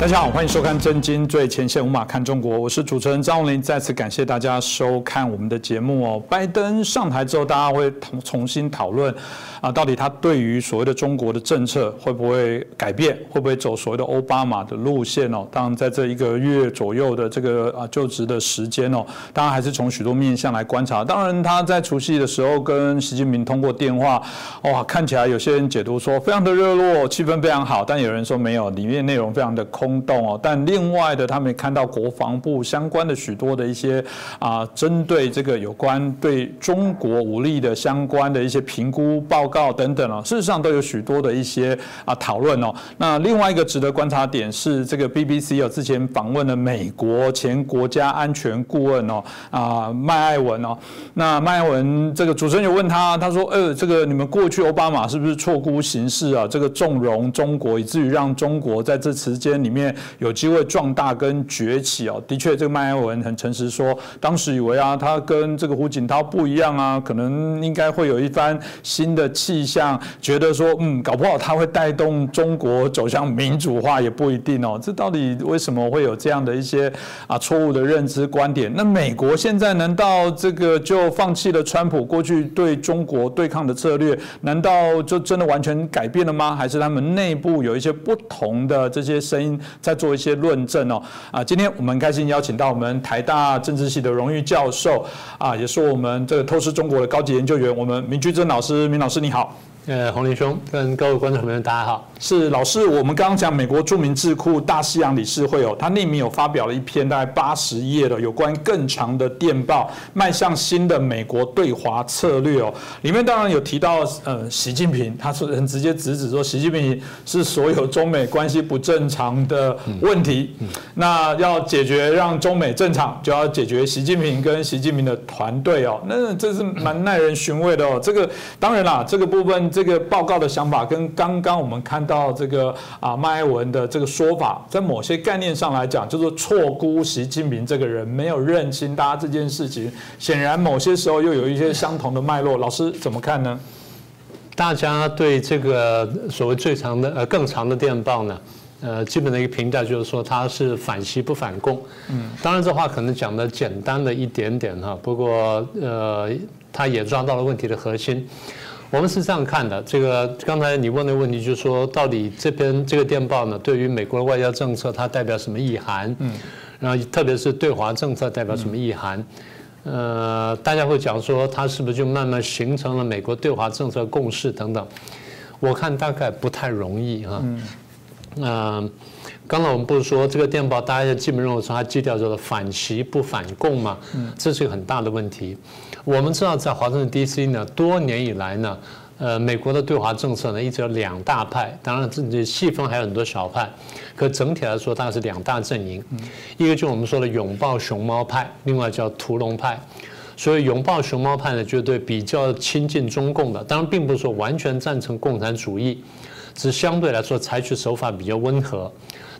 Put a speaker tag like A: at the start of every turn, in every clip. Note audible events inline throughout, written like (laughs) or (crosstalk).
A: 大家好，欢迎收看《震惊最前线》，无马看中国，我是主持人张宏林。再次感谢大家收看我们的节目哦。拜登上台之后，大家会重重新讨论啊，到底他对于所谓的中国的政策会不会改变，会不会走所谓的奥巴马的路线哦？当然，在这一个月左右的这个啊就职的时间哦，当然还是从许多面向来观察。当然，他在除夕的时候跟习近平通过电话，哇，看起来有些人解读说非常的热络，气氛非常好，但有人说没有，里面内容非常的空。空洞哦，但另外的，他们也看到国防部相关的许多的一些啊，针对这个有关对中国武力的相关的一些评估报告等等哦，事实上都有许多的一些啊讨论哦。那另外一个值得观察点是，这个 BBC 有之前访问了美国前国家安全顾问哦啊麦艾文哦，那麦艾文这个主持人有问他，他说呃，这个你们过去奥巴马是不是错估形势啊？这个纵容中国，以至于让中国在这时间里面。有机会壮大跟崛起哦，的确，这个麦埃文很诚实说，当时以为啊，他跟这个胡锦涛不一样啊，可能应该会有一番新的气象，觉得说，嗯，搞不好他会带动中国走向民主化也不一定哦。这到底为什么会有这样的一些啊错误的认知观点？那美国现在难道这个就放弃了川普过去对中国对抗的策略？难道就真的完全改变了吗？还是他们内部有一些不同的这些声音？在做一些论证哦，啊，今天我们开心邀请到我们台大政治系的荣誉教授，啊，也是我们这个透视中国的高级研究员，我们明居正老师，明老师你好。
B: 呃，洪林兄跟各位观众朋友们，大家好。
A: 是老师，我们刚刚讲美国著名智库大西洋理事会哦，他匿名有发表了一篇大概八十页的有关更长的电报，迈向新的美国对华策略哦。里面当然有提到，呃，习近平，他是很直接直指说，习近平是所有中美关系不正常的问题。那要解决让中美正常，就要解决习近平跟习近平的团队哦。那这是蛮耐人寻味的哦。这个当然啦，这个部分。这个报告的想法跟刚刚我们看到这个啊麦埃文的这个说法，在某些概念上来讲，就是错估习近平这个人，没有认清大家这件事情。显然，某些时候又有一些相同的脉络。老师怎么看呢？
B: 大家对这个所谓最长的呃更长的电报呢，呃，基本的一个评价就是说它是反习不反共。嗯，当然这话可能讲的简单了一点点哈，不过呃，他也抓到了问题的核心。我们是这样看的，这个刚才你问的问题就是说，到底这篇这个电报呢，对于美国的外交政策它代表什么意涵？嗯，然后特别是对华政策代表什么意涵？呃，大家会讲说，它是不是就慢慢形成了美国对华政策共识等等？我看大概不太容易啊。嗯，刚才我们不是说这个电报，大家基本认为说它基调叫做反习不反共嘛？嗯，这是一个很大的问题。我们知道，在华盛顿 D.C. 呢，多年以来呢，呃，美国的对华政策呢，一直有两大派，当然这这细分还有很多小派，可整体来说，大概是两大阵营，一个就我们说的拥抱熊猫派，另外叫屠龙派。所以拥抱熊猫派呢，就对比较亲近中共的，当然并不是说完全赞成共产主义，只相对来说采取手法比较温和。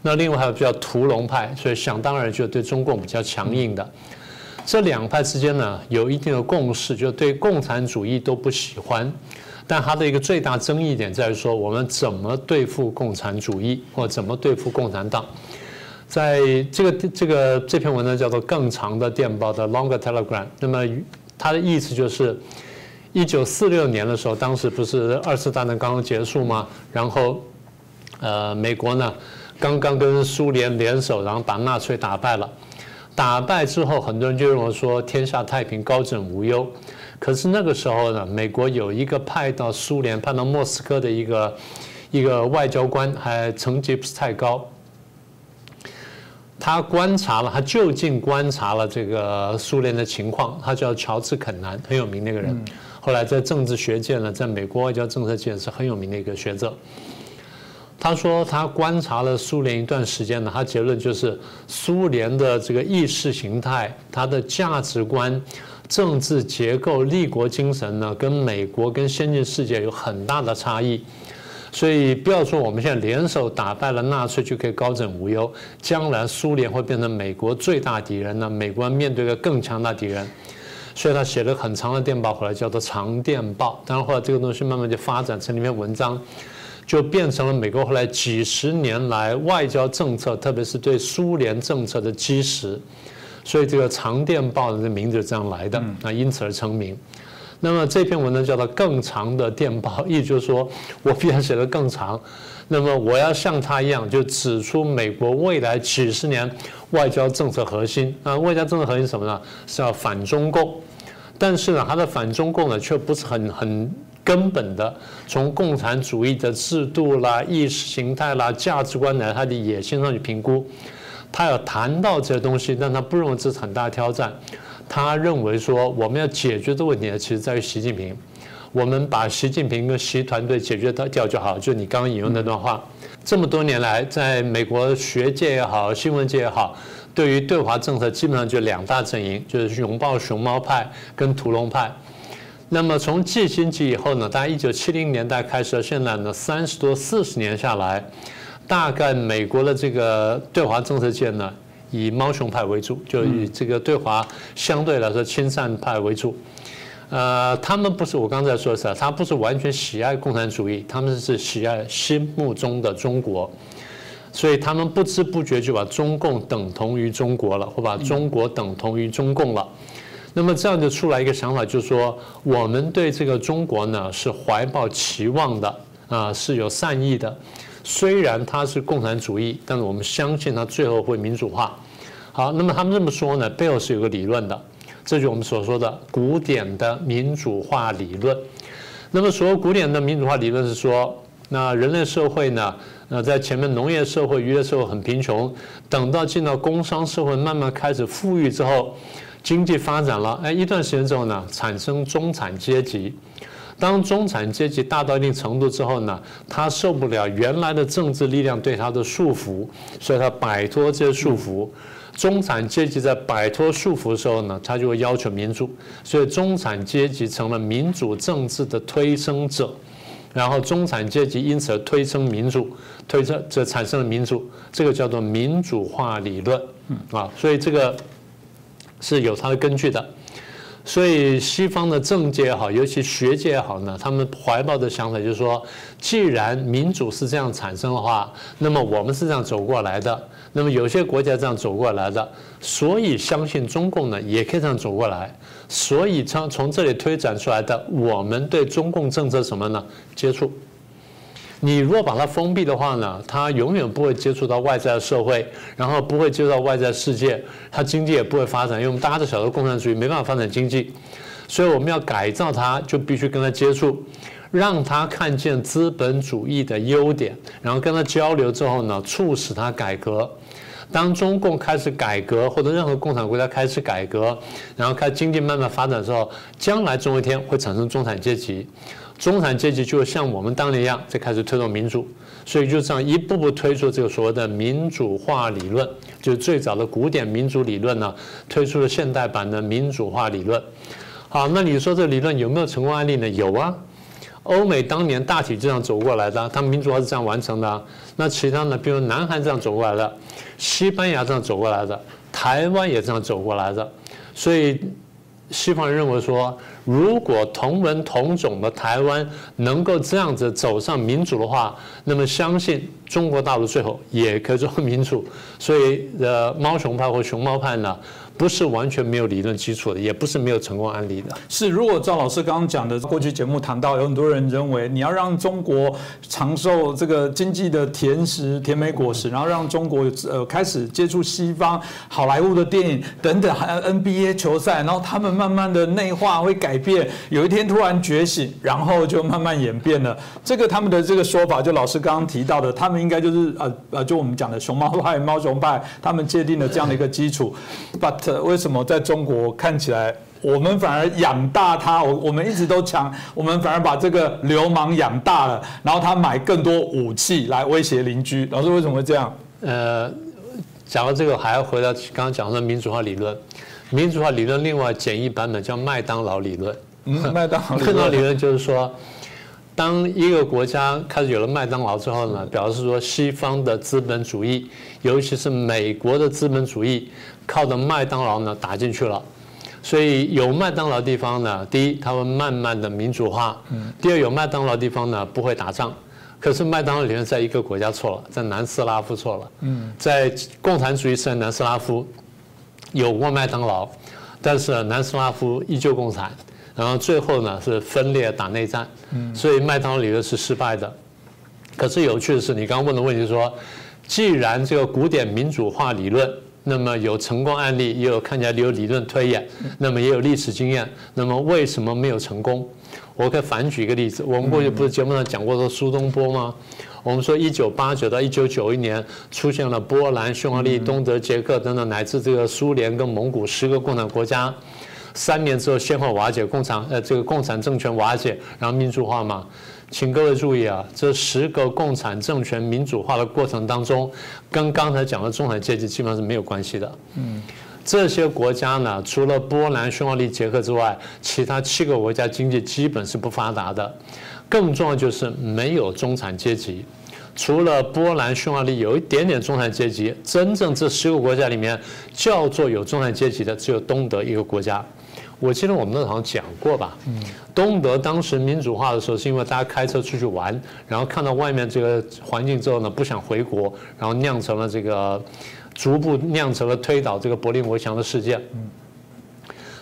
B: 那另外还有叫屠龙派，所以想当然就对中共比较强硬的。这两派之间呢，有一定的共识，就对共产主义都不喜欢，但它的一个最大争议点在于说，我们怎么对付共产主义，或怎么对付共产党。在这个这个这篇文章叫做《更长的电报》的 Longer Telegram，那么它的意思就是，一九四六年的时候，当时不是二次大战刚刚结束吗？然后，呃，美国呢刚刚跟苏联联手，然后把纳粹打败了。打败之后，很多人就认为说天下太平、高枕无忧。可是那个时候呢，美国有一个派到苏联、派到莫斯科的一个一个外交官，还成绩不是太高。他观察了，他就近观察了这个苏联的情况。他叫乔治·肯南，很有名那个人。后来在政治学界呢，在美国外交政策界是很有名的一个学者。他说，他观察了苏联一段时间呢，他结论就是苏联的这个意识形态、它的价值观、政治结构、立国精神呢，跟美国跟先进世界有很大的差异。所以不要说我们现在联手打败了纳粹就可以高枕无忧，将来苏联会变成美国最大敌人呢？美国面对一个更强大敌人，所以他写了很长的电报回来，叫做长电报。当然后来这个东西慢慢就发展成了一篇文章。就变成了美国后来几十年来外交政策，特别是对苏联政策的基石。所以这个长电报的名字就这样来的，那因此而成名。那么这篇文章叫做《更长的电报》，意思就是说我比他写的更长。那么我要像他一样，就指出美国未来几十年外交政策核心啊，外交政策核心什么呢？是要反中共。但是呢，他的反中共呢，却不是很很根本的，从共产主义的制度啦、意识形态啦、价值观来他的野心上去评估。他要谈到这些东西，但他不认为这是很大挑战。他认为说，我们要解决的问题呢，其实在于习近平。我们把习近平跟习团队解决掉就好。就你刚刚引用那段话，这么多年来，在美国学界也好，新闻界也好，对于对华政策基本上就两大阵营，就是拥抱熊猫派跟屠龙派。那么从季新吉以后呢，大概一九七零年代开始到现在呢，三十多四十年下来。大概美国的这个对华政策界呢，以猫熊派为主，就以这个对华相对来说亲善派为主。呃，他们不是我刚才说的是，他不是完全喜爱共产主义，他们是喜爱心目中的中国，所以他们不知不觉就把中共等同于中国了，或把中国等同于中共了。那么这样就出来一个想法，就是说我们对这个中国呢是怀抱期望的啊，是有善意的。虽然它是共产主义，但是我们相信它最后会民主化。好，那么他们这么说呢，背后是有个理论的，这就我们所说的古典的民主化理论。那么所谓古典的民主化理论是说，那人类社会呢，那，在前面农业社会、渔业社会很贫穷，等到进到工商社会，慢慢开始富裕之后，经济发展了，哎，一段时间之后呢，产生中产阶级。当中产阶级大到一定程度之后呢，他受不了原来的政治力量对他的束缚，所以他摆脱这些束缚。中产阶级在摆脱束缚的时候呢，他就会要求民主，所以中产阶级成了民主政治的推升者，然后中产阶级因此而推升民主，推升这产生了民主，这个叫做民主化理论，啊，所以这个是有它的根据的。所以西方的政界也好，尤其学界也好呢，他们怀抱的想法就是说，既然民主是这样产生的话，那么我们是这样走过来的，那么有些国家这样走过来的，所以相信中共呢也可以这样走过来，所以从从这里推展出来的，我们对中共政策什么呢？接触。你如果把它封闭的话呢，它永远不会接触到外在的社会，然后不会接触到外在世界，它经济也不会发展，因为我们大家都晓得共产主义没办法发展经济，所以我们要改造它，就必须跟它接触，让它看见资本主义的优点，然后跟它交流之后呢，促使它改革。当中共开始改革，或者任何共产国家开始改革，然后开经济慢慢发展的时候，将来总有一天会产生中产阶级。中产阶级就像我们当年一样，在开始推动民主，所以就这样一步步推出这个所谓的民主化理论，就是最早的古典民主理论呢，推出了现代版的民主化理论。好，那你说这理论有没有成功案例呢？有啊，欧美当年大体这样走过来的，他们民主化是这样完成的。那其他呢？比如南韩这样走过来的，西班牙这样走过来的，台湾也这样走过来的，所以西方人认为说。如果同文同种的台湾能够这样子走上民主的话，那么相信中国大陆最后也可以做民主。所以，呃，猫熊派或熊猫派呢？不是完全没有理论基础的，也不是没有成功案例的。
A: 是，如果赵老师刚刚讲的过去节目谈到，有很多人认为你要让中国长寿这个经济的甜食、甜美果实，然后让中国呃开始接触西方好莱坞的电影等等，还有 NBA 球赛，然后他们慢慢的内化会改变，有一天突然觉醒，然后就慢慢演变了。这个他们的这个说法，就老师刚刚提到的，他们应该就是呃呃，就我们讲的熊猫派、猫熊派，他们界定了这样的一个基础，but。为什么在中国看起来，我们反而养大他？我我们一直都强，我们反而把这个流氓养大了，然后他买更多武器来威胁邻居。老师为什么会这样？呃，
B: 讲到这个，还要回到刚刚讲的民主化理论。民主化理论另外简易版本叫麦当劳理论。
A: 嗯，(laughs) 麦当劳
B: 麦当劳理论就是说，当一个国家开始有了麦当劳之后呢，表示说西方的资本主义，尤其是美国的资本主义。靠着麦当劳呢打进去了，所以有麦当劳地方呢，第一他们慢慢的民主化，第二有麦当劳地方呢不会打仗，可是麦当劳理论在一个国家错了，在南斯拉夫错了。嗯，在共产主义时代南斯拉夫有过麦当劳，但是南斯拉夫依旧共产，然后最后呢是分裂打内战。嗯，所以麦当劳理论是失败的。可是有趣的是，你刚刚问的问题说，既然这个古典民主化理论，那么有成功案例，也有看起来有理论推演，那么也有历史经验，那么为什么没有成功？我可以反举一个例子，我们过去不是节目上讲过说苏东坡吗？我们说一九八九到一九九一年出现了波兰、匈牙利、东德、捷克等等，乃至这个苏联跟蒙古十个共产国家，三年之后先后瓦解，共产呃这个共产政权瓦解，然后民主化嘛。请各位注意啊，这十个共产政权民主化的过程当中，跟刚才讲的中产阶级基本上是没有关系的。嗯。这些国家呢，除了波兰、匈牙利、捷克之外，其他七个国家经济基本是不发达的。更重要就是没有中产阶级。除了波兰、匈牙利有一点点中产阶级，真正这十个国家里面叫做有中产阶级的，只有东德一个国家。我记得我们那好像讲过吧？东德当时民主化的时候，是因为大家开车出去玩，然后看到外面这个环境之后呢，不想回国，然后酿成了这个。逐步酿成了推倒这个柏林围墙的事件。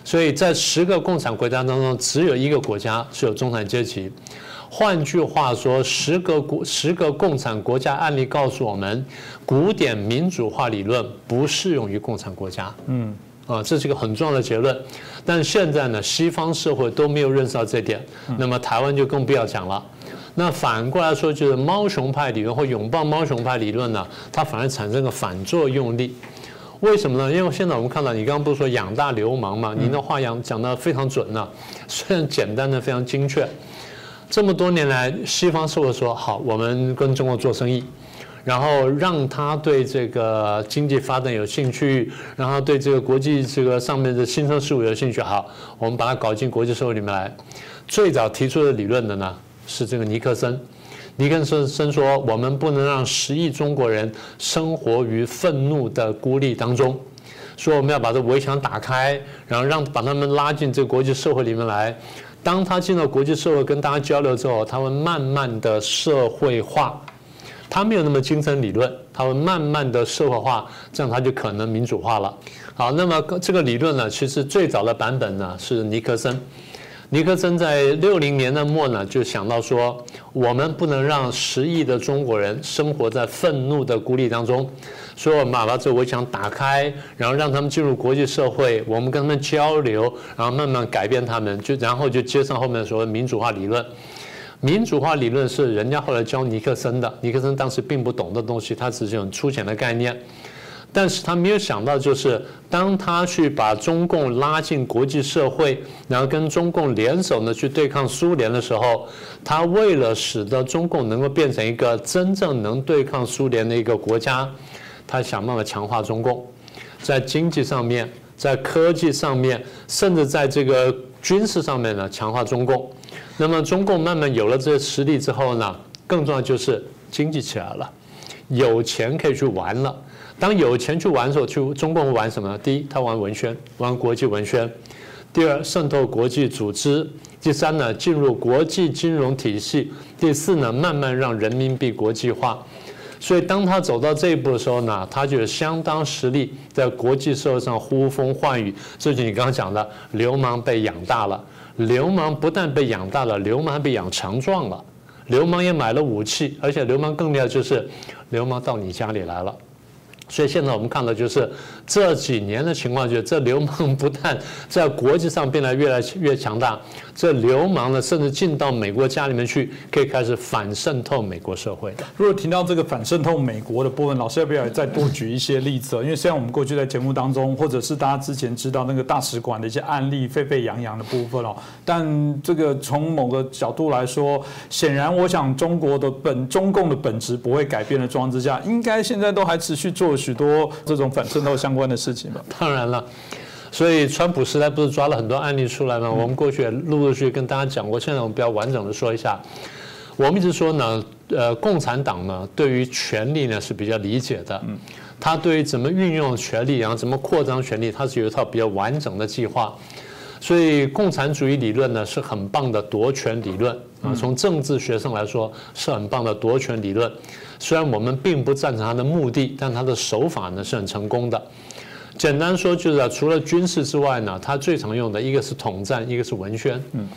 B: 所以在十个共产国家当中，只有一个国家是有中产阶级。换句话说，十个国十个共产国家案例告诉我们，古典民主化理论不适用于共产国家。嗯，啊，这是一个很重要的结论。但现在呢，西方社会都没有认识到这点，那么台湾就更不要讲了。那反过来说，就是猫熊派理论或拥抱猫熊派理论呢，它反而产生个反作用力。为什么呢？因为现在我们看到，你刚刚不是说养大流氓嘛？您的话讲讲得非常准呢，虽然简单的非常精确。这么多年来，西方社会说好，我们跟中国做生意，然后让他对这个经济发展有兴趣，然后对这个国际这个上面的新生事物有兴趣，好，我们把它搞进国际社会里面来。最早提出的理论的呢？是这个尼克森，尼克森说：“我们不能让十亿中国人生活于愤怒的孤立当中，说我们要把这围墙打开，然后让把他们拉进这个国际社会里面来。当他进到国际社会跟大家交流之后，他会慢慢的社会化。他没有那么精神理论，他会慢慢的社会化，这样他就可能民主化了。好，那么这个理论呢，其实最早的版本呢是尼克森。”尼克森在六零年的末呢，就想到说，我们不能让十亿的中国人生活在愤怒的孤立当中，所以我们把这围墙打开，然后让他们进入国际社会，我们跟他们交流，然后慢慢改变他们，就然后就接上后面所谓民主化理论。民主化理论是人家后来教尼克森的，尼克森当时并不懂的东西，他只是很粗浅的概念。但是他没有想到，就是当他去把中共拉进国际社会，然后跟中共联手呢去对抗苏联的时候，他为了使得中共能够变成一个真正能对抗苏联的一个国家，他想办法强化中共，在经济上面，在科技上面，甚至在这个军事上面呢强化中共。那么中共慢慢有了这些实力之后呢，更重要就是经济起来了，有钱可以去玩了。当有钱去玩的时候，去中共玩什么？第一，他玩文宣，玩国际文宣；第二，渗透国际组织；第三呢，进入国际金融体系；第四呢，慢慢让人民币国际化。所以，当他走到这一步的时候呢，他就有相当实力在国际社会上呼风唤雨。这就你刚刚讲的，流氓被养大了。流氓不但被养大了，流氓还被养强壮了。流氓也买了武器，而且流氓更厉害，就是流氓到你家里来了。所以现在我们看到，就是这几年的情况，就是这流氓不但在国际上变得越来越强大，这流氓呢，甚至进到美国家里面去，可以开始反渗透美国社会。
A: 如果提到这个反渗透美国的部分，老师要不要再多举一些例子？因为虽然我们过去在节目当中，或者是大家之前知道那个大使馆的一些案例沸沸扬扬的部分哦，但这个从某个角度来说，显然我想中国的本中共的本质不会改变的状况之下，应该现在都还持续做。许多这种反渗透相关的事情吧。
B: 当然了，所以川普时代不是抓了很多案例出来吗？我们过去也陆陆续续跟大家讲过，现在我们比较完整的说一下。我们一直说呢，呃，共产党呢对于权力呢是比较理解的，嗯，他对于怎么运用权力，然后怎么扩张权力，他是有一套比较完整的计划。所以共产主义理论呢是很棒的夺权理论，啊，从政治学上来说是很棒的夺权理论。虽然我们并不赞成他的目的，但他的手法呢是很成功的。简单说就是除了军事之外呢，他最常用的一个是统战，一个是文宣。嗯，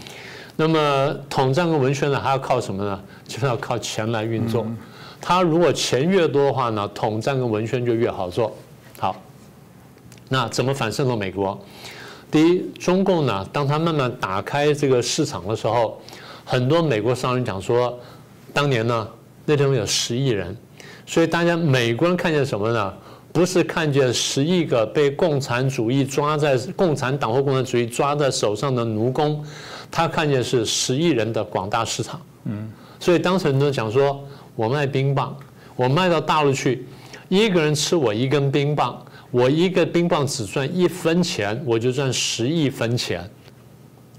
B: 那么统战跟文宣呢，还要靠什么呢？就是要靠钱来运作。他如果钱越多的话呢，统战跟文宣就越好做。好，那怎么反渗透美国？第一，中共呢，当他慢慢打开这个市场的时候，很多美国商人讲说，当年呢，那地方有十亿人，所以大家美国人看见什么呢？不是看见十亿个被共产主义抓在共产党或共产主义抓在手上的奴工，他看见是十亿人的广大市场。嗯，所以当时人都讲说，我卖冰棒，我卖到大陆去，一个人吃我一根冰棒。我一个冰棒只赚一分钱，我就赚十亿分钱，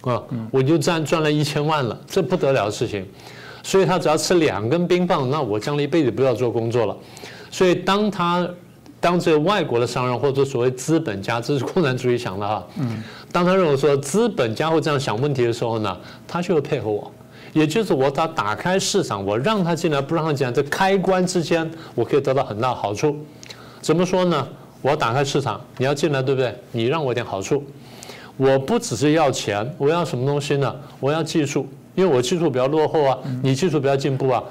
B: 啊，我就赚赚了一千万了，这不得了的事情。所以他只要吃两根冰棒，那我将来一辈子不要做工作了。所以当他当这个外国的商人或者所谓资本家，这是共产主义想的啊。当他认为说资本家会这样想问题的时候呢，他就会配合我，也就是我他打开市场，我让他进来不让他进来，这开关之间我可以得到很大好处。怎么说呢？我打开市场，你要进来，对不对？你让我点好处，我不只是要钱，我要什么东西呢？我要技术，因为我技术比较落后啊，你技术比较进步啊。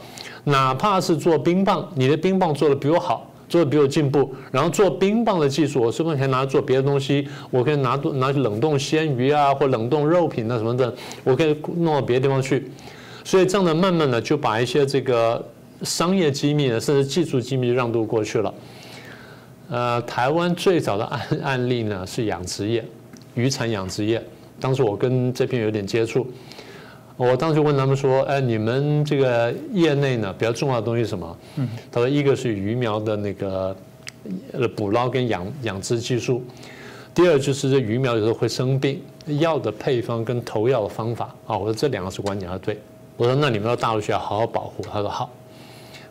B: 哪怕是做冰棒，你的冰棒做的比我好，做的比我进步，然后做冰棒的技术，我是不是可以拿来做别的东西？我可以拿拿去冷冻鲜鱼啊，或冷冻肉品啊什么的，我可以弄到别的地方去。所以这样的慢慢的就把一些这个商业机密呢，甚至技术机密让渡过去了。呃，台湾最早的案案例呢是养殖业，渔产养殖业。当时我跟这边有点接触，我当时问他们说：“哎，你们这个业内呢比较重要的东西是什么？”嗯，他说一个是鱼苗的那个呃捕捞跟养养殖技术，第二就是这鱼苗有时候会生病，药的配方跟投药的方法啊。我说这两个是关键，他对我说那你们到大陆去要好好保护。他说好。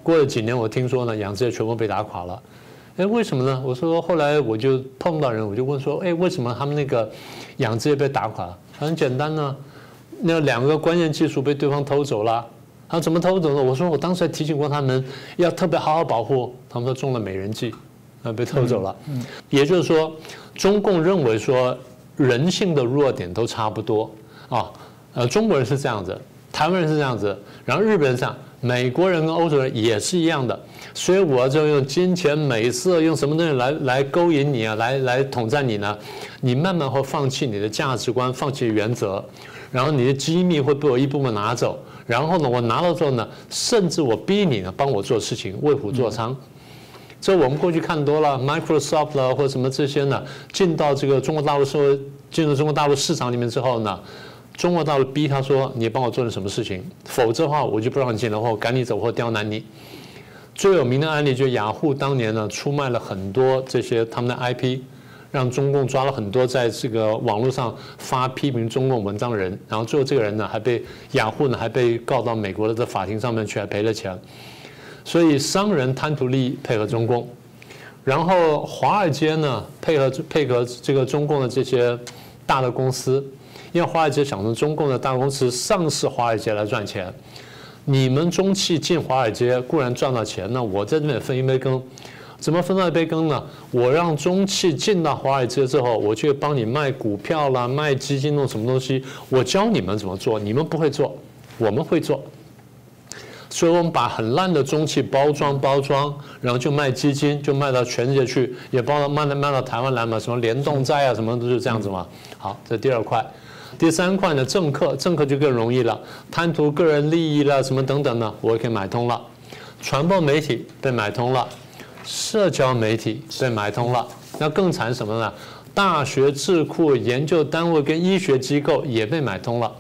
B: 过了几年，我听说呢养殖业全部被打垮了。哎，为什么呢？我说后来我就碰到人，我就问说，哎，为什么他们那个养殖业被打垮了？很简单呢，那两个关键技术被对方偷走了。他怎么偷走的？我说我当时还提醒过他们要特别好好保护。他们说中了美人计，啊，被偷走了。嗯，也就是说，中共认为说人性的弱点都差不多啊。呃，中国人是这样子，台湾人是这样子，然后日本人这样，美国人跟欧洲人也是一样的。所以我就用金钱、美色，用什么东西来来勾引你啊，来来统战你呢？你慢慢会放弃你的价值观，放弃原则，然后你的机密会被我一部分拿走。然后呢，我拿到之后呢，甚至我逼你呢，帮我做事情，为虎作伥。这我们过去看多了，Microsoft 啦或者什么这些呢，进到这个中国大陆社会，进入中国大陆市场里面之后呢，中国大陆逼他说，你帮我做点什么事情，否则的话我就不让你进来，或赶你走，或刁难你。最有名的案例就雅虎当年呢出卖了很多这些他们的 IP，让中共抓了很多在这个网络上发批评中共文章的人，然后最后这个人呢还被雅虎呢还被告到美国的这法庭上面去，还赔了钱。所以商人贪图利益配合中共，然后华尔街呢配合配合这个中共的这些大的公司，因为华尔街想从中共的大公司上市华尔街来赚钱。你们中汽进华尔街固然赚到钱那我在这边分一杯羹，怎么分到一杯羹呢？我让中汽进到华尔街之后，我去帮你卖股票啦、卖基金弄什么东西，我教你们怎么做，你们不会做，我们会做。所以我们把很烂的中汽包装包装，然后就卖基金，就卖到全世界去，也包到卖到卖到台湾来嘛，什么联动债啊，什么都是这样子嘛。好，这第二块。第三块呢，政客，政客就更容易了，贪图个人利益了，什么等等呢，我也可以买通了。传播媒体被买通了，社交媒体被买通了，那更惨什么呢？大学智库、研究单位跟医学机构也被买通了，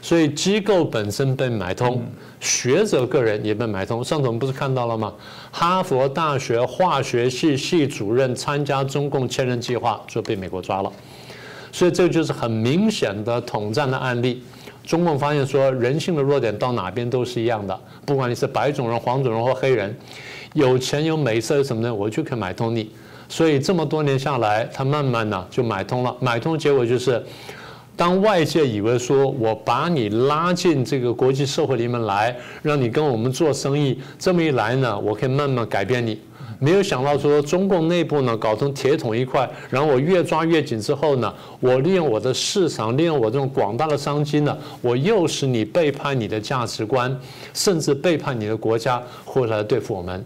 B: 所以机构本身被买通，学者个人也被买通。上次我们不是看到了吗？哈佛大学化学系系主任参加中共千人计划，就被美国抓了。所以这就是很明显的统战的案例。中共发现说，人性的弱点到哪边都是一样的，不管你是白种人、黄种人或黑人，有钱有美色什么的，我就可以买通你。所以这么多年下来，他慢慢呢就买通了。买通结果就是，当外界以为说我把你拉进这个国际社会里面来，让你跟我们做生意，这么一来呢，我可以慢慢改变你。没有想到说中共内部呢搞成铁桶一块，然后我越抓越紧之后呢，我利用我的市场，利用我这种广大的商机呢，我诱使你背叛你的价值观，甚至背叛你的国家，或者来对付我们。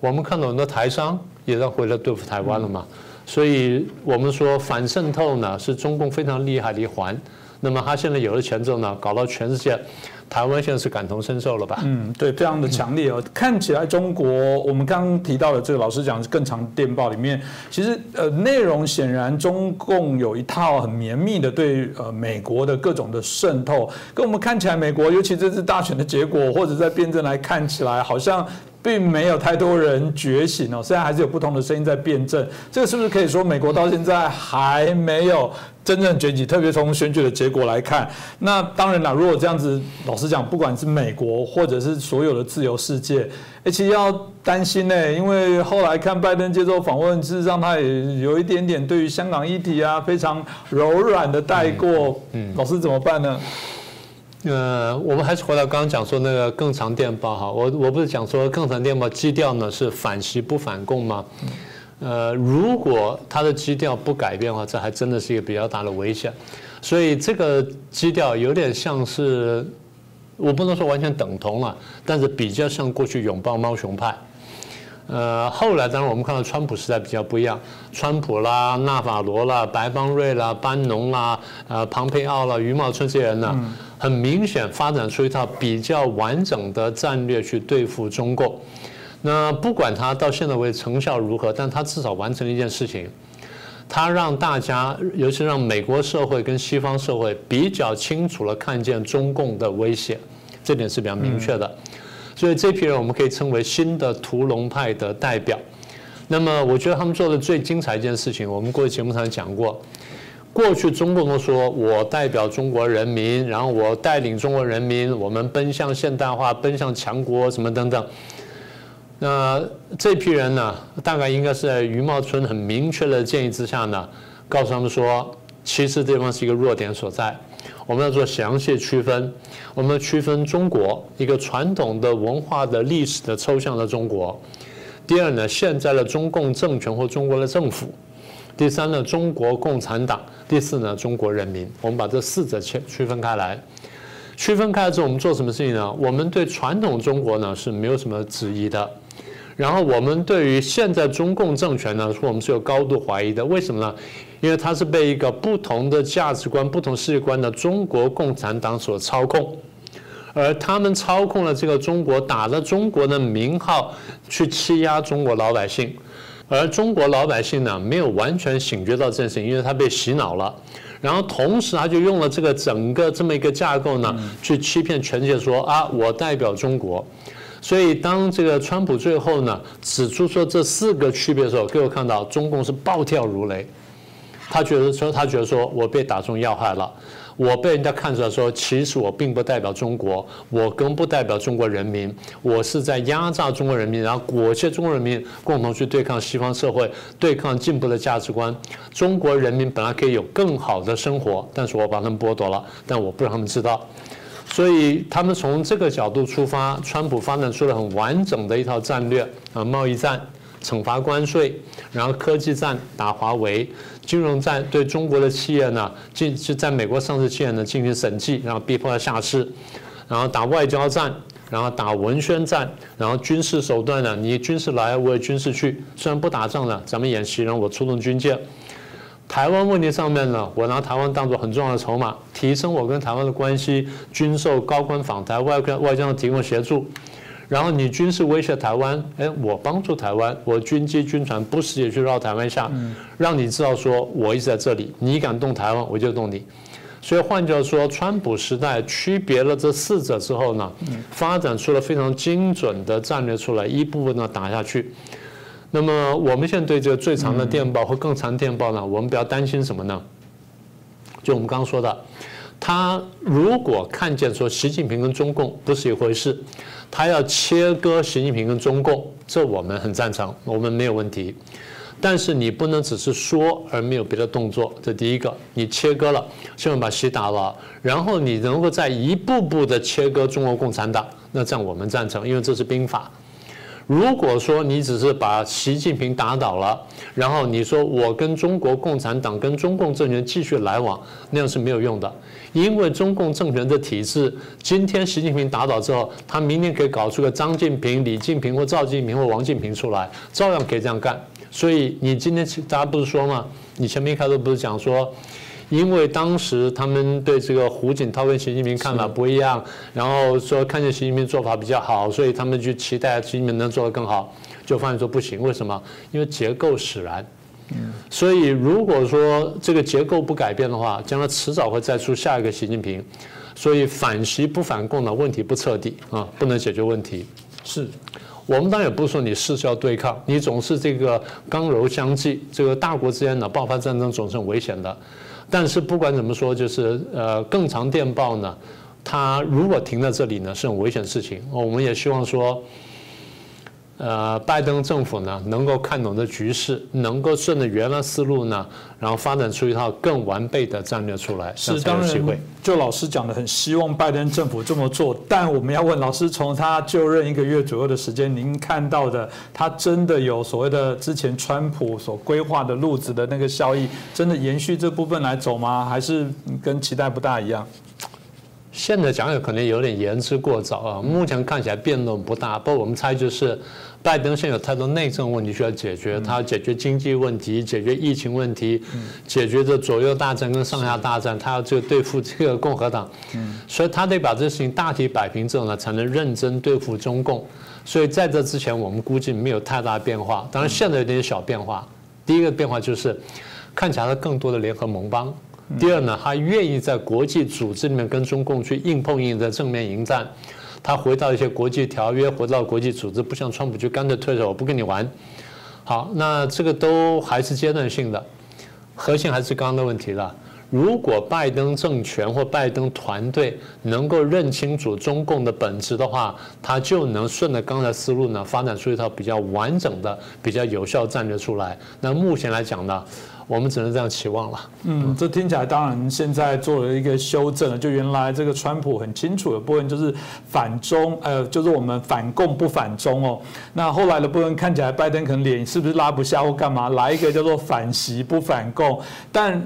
B: 我们看到很多台商也在回来对付台湾了嘛，所以我们说反渗透呢是中共非常厉害的一环。那么他现在有了钱之后呢，搞到全世界。台湾现在是感同身受了吧？
A: 嗯，对，非常的强烈哦。看起来中国，我们刚刚提到的这个老师讲更长电报里面，其实呃内容显然中共有一套很绵密的对呃美国的各种的渗透，跟我们看起来美国，尤其这次大选的结果或者在辩证来看起来，好像。并没有太多人觉醒哦，现在还是有不同的声音在辩证。这个是不是可以说美国到现在还没有真正崛起？特别从选举的结果来看，那当然了，如果这样子，老实讲，不管是美国或者是所有的自由世界，而且要担心呢，因为后来看拜登接受访问，事实上他也有一点点对于香港议题啊非常柔软的带过。嗯，老师怎么办呢？
B: 呃，我们还是回到刚刚讲说那个更长电报哈，我我不是讲说更长电报基调呢是反袭不反共吗？呃，如果它的基调不改变的话，这还真的是一个比较大的危险。所以这个基调有点像是，我不能说完全等同了，但是比较像过去拥抱猫熊派。呃，后来当然我们看到川普时代比较不一样，川普啦、纳法罗啦、白邦瑞啦、班农啦、呃、庞佩奥啦、余茂春这些人呢，很明显发展出一套比较完整的战略去对付中共。那不管他到现在为止成效如何，但他至少完成了一件事情，他让大家，尤其让美国社会跟西方社会比较清楚了看见中共的威胁，这点是比较明确的。所以这批人我们可以称为新的屠龙派的代表。那么我觉得他们做的最精彩一件事情，我们过去节目上讲过。过去中共都说我代表中国人民，然后我带领中国人民，我们奔向现代化，奔向强国什么等等。那这批人呢，大概应该是在余茂春很明确的建议之下呢，告诉他们说，其实这地方是一个弱点所在。我们要做详细区分，我们要区分中国一个传统的文化的历史的抽象的中国。第二呢，现在的中共政权或中国的政府。第三呢，中国共产党。第四呢，中国人民。我们把这四者切区分开来。区分开了之后，我们做什么事情呢？我们对传统中国呢是没有什么质疑的。然后我们对于现在中共政权呢，说我们是有高度怀疑的。为什么呢？因为它是被一个不同的价值观、不同世界观的中国共产党所操控，而他们操控了这个中国，打着中国的名号去欺压中国老百姓，而中国老百姓呢，没有完全醒觉到这件事情，因为他被洗脑了。然后同时，他就用了这个整个这么一个架构呢，去欺骗全世界说啊，我代表中国。所以当这个川普最后呢指出说这四个区别的时候，给我看到中共是暴跳如雷。他觉得说，他觉得说我被打中要害了，我被人家看出来说，其实我并不代表中国，我更不代表中国人民，我是在压榨中国人民，然后裹挟中国人民共同去对抗西方社会，对抗进步的价值观。中国人民本来可以有更好的生活，但是我把他们剥夺了，但我不让他们知道。所以他们从这个角度出发，川普发展出了很完整的一套战略啊，贸易战。惩罚关税，然后科技战打华为，金融战对中国的企业呢进就在美国上市企业呢进行审计，然后逼迫它下市，然后打外交战，然后打文宣战，然后军事手段呢，你军事来我也军事去，虽然不打仗了，咱们演习，然后我出动军舰。台湾问题上面呢，我拿台湾当做很重要的筹码，提升我跟台湾的关系，军售高官访台，外外交的提供协助。然后你军事威胁台湾，哎，我帮助台湾，我军机军船不时也去绕台湾下，让你知道说我一直在这里，你敢动台湾，我就动你。所以换句话说，川普时代区别了这四者之后呢，发展出了非常精准的战略出来，一步步的打下去。那么我们现在对这个最长的电报和更长电报呢，我们比较担心什么呢？就我们刚刚说的，他如果看见说习近平跟中共不是一回事。他要切割习近平跟中共，这我们很赞成，我们没有问题。但是你不能只是说而没有别的动作。这第一个，你切割了，希望把习打了，然后你能够在一步步的切割中国共产党，那这样我们赞成，因为这是兵法。如果说你只是把习近平打倒了，然后你说我跟中国共产党、跟中共政权继续来往，那样是没有用的。因为中共政权的体制，今天习近平打倒之后，他明天可以搞出个张晋平、李晋平或赵晋平或王晋平出来，照样可以这样干。所以你今天大家不是说吗？你前面一开始不是讲说？因为当时他们对这个胡锦涛跟习近平看法不一样，然后说看见习近平做法比较好，所以他们就期待习近平能做得更好，就发现说不行，为什么？因为结构使然。所以如果说这个结构不改变的话，将来迟早会再出下一个习近平。所以反习不反共的问题不彻底啊，不能解决问题。
A: 是
B: 我们当然也不是说你事事要对抗，你总是这个刚柔相济，这个大国之间的爆发战争总是很危险的。但是不管怎么说，就是呃，更长电报呢，它如果停在这里呢，是很危险的事情。我们也希望说。呃，拜登政府呢，能够看懂的局势，能够顺着原来思路呢，然后发展出一套更完备的战略出来，
A: 是当然。就老师讲的，很希望拜登政府这么做，但我们要问老师，从他就任一个月左右的时间，您看到的，他真的有所谓的之前川普所规划的路子的那个效益，真的延续这部分来走吗？还是跟期待不大一样？
B: 现在讲有可能有点言之过早啊。目前看起来变动不大，不过我们猜就是。拜登现在有太多内政问题需要解决，他要解决经济问题，解决疫情问题，解决这左右大战跟上下大战，他要这个对付这个共和党，所以他得把这事情大体摆平之后呢，才能认真对付中共。所以在这之前，我们估计没有太大变化。当然现在有点小变化。第一个变化就是看起来更多的联合盟邦。第二呢，他愿意在国际组织里面跟中共去硬碰硬的正面迎战。他回到一些国际条约，回到国际组织，不像川普就干脆退了，我不跟你玩。好，那这个都还是阶段性的，核心还是刚刚的问题了。如果拜登政权或拜登团队能够认清楚中共的本质的话，他就能顺着刚才思路呢，发展出一套比较完整的、比较有效战略出来。那目前来讲呢？我们只能这样期望了。
A: 嗯，这听起来当然现在做了一个修正了。就原来这个川普很清楚的部分就是反中，呃，就是我们反共不反中哦。那后来的部分看起来拜登可能脸是不是拉不下或干嘛，来一个叫做反习不反共。但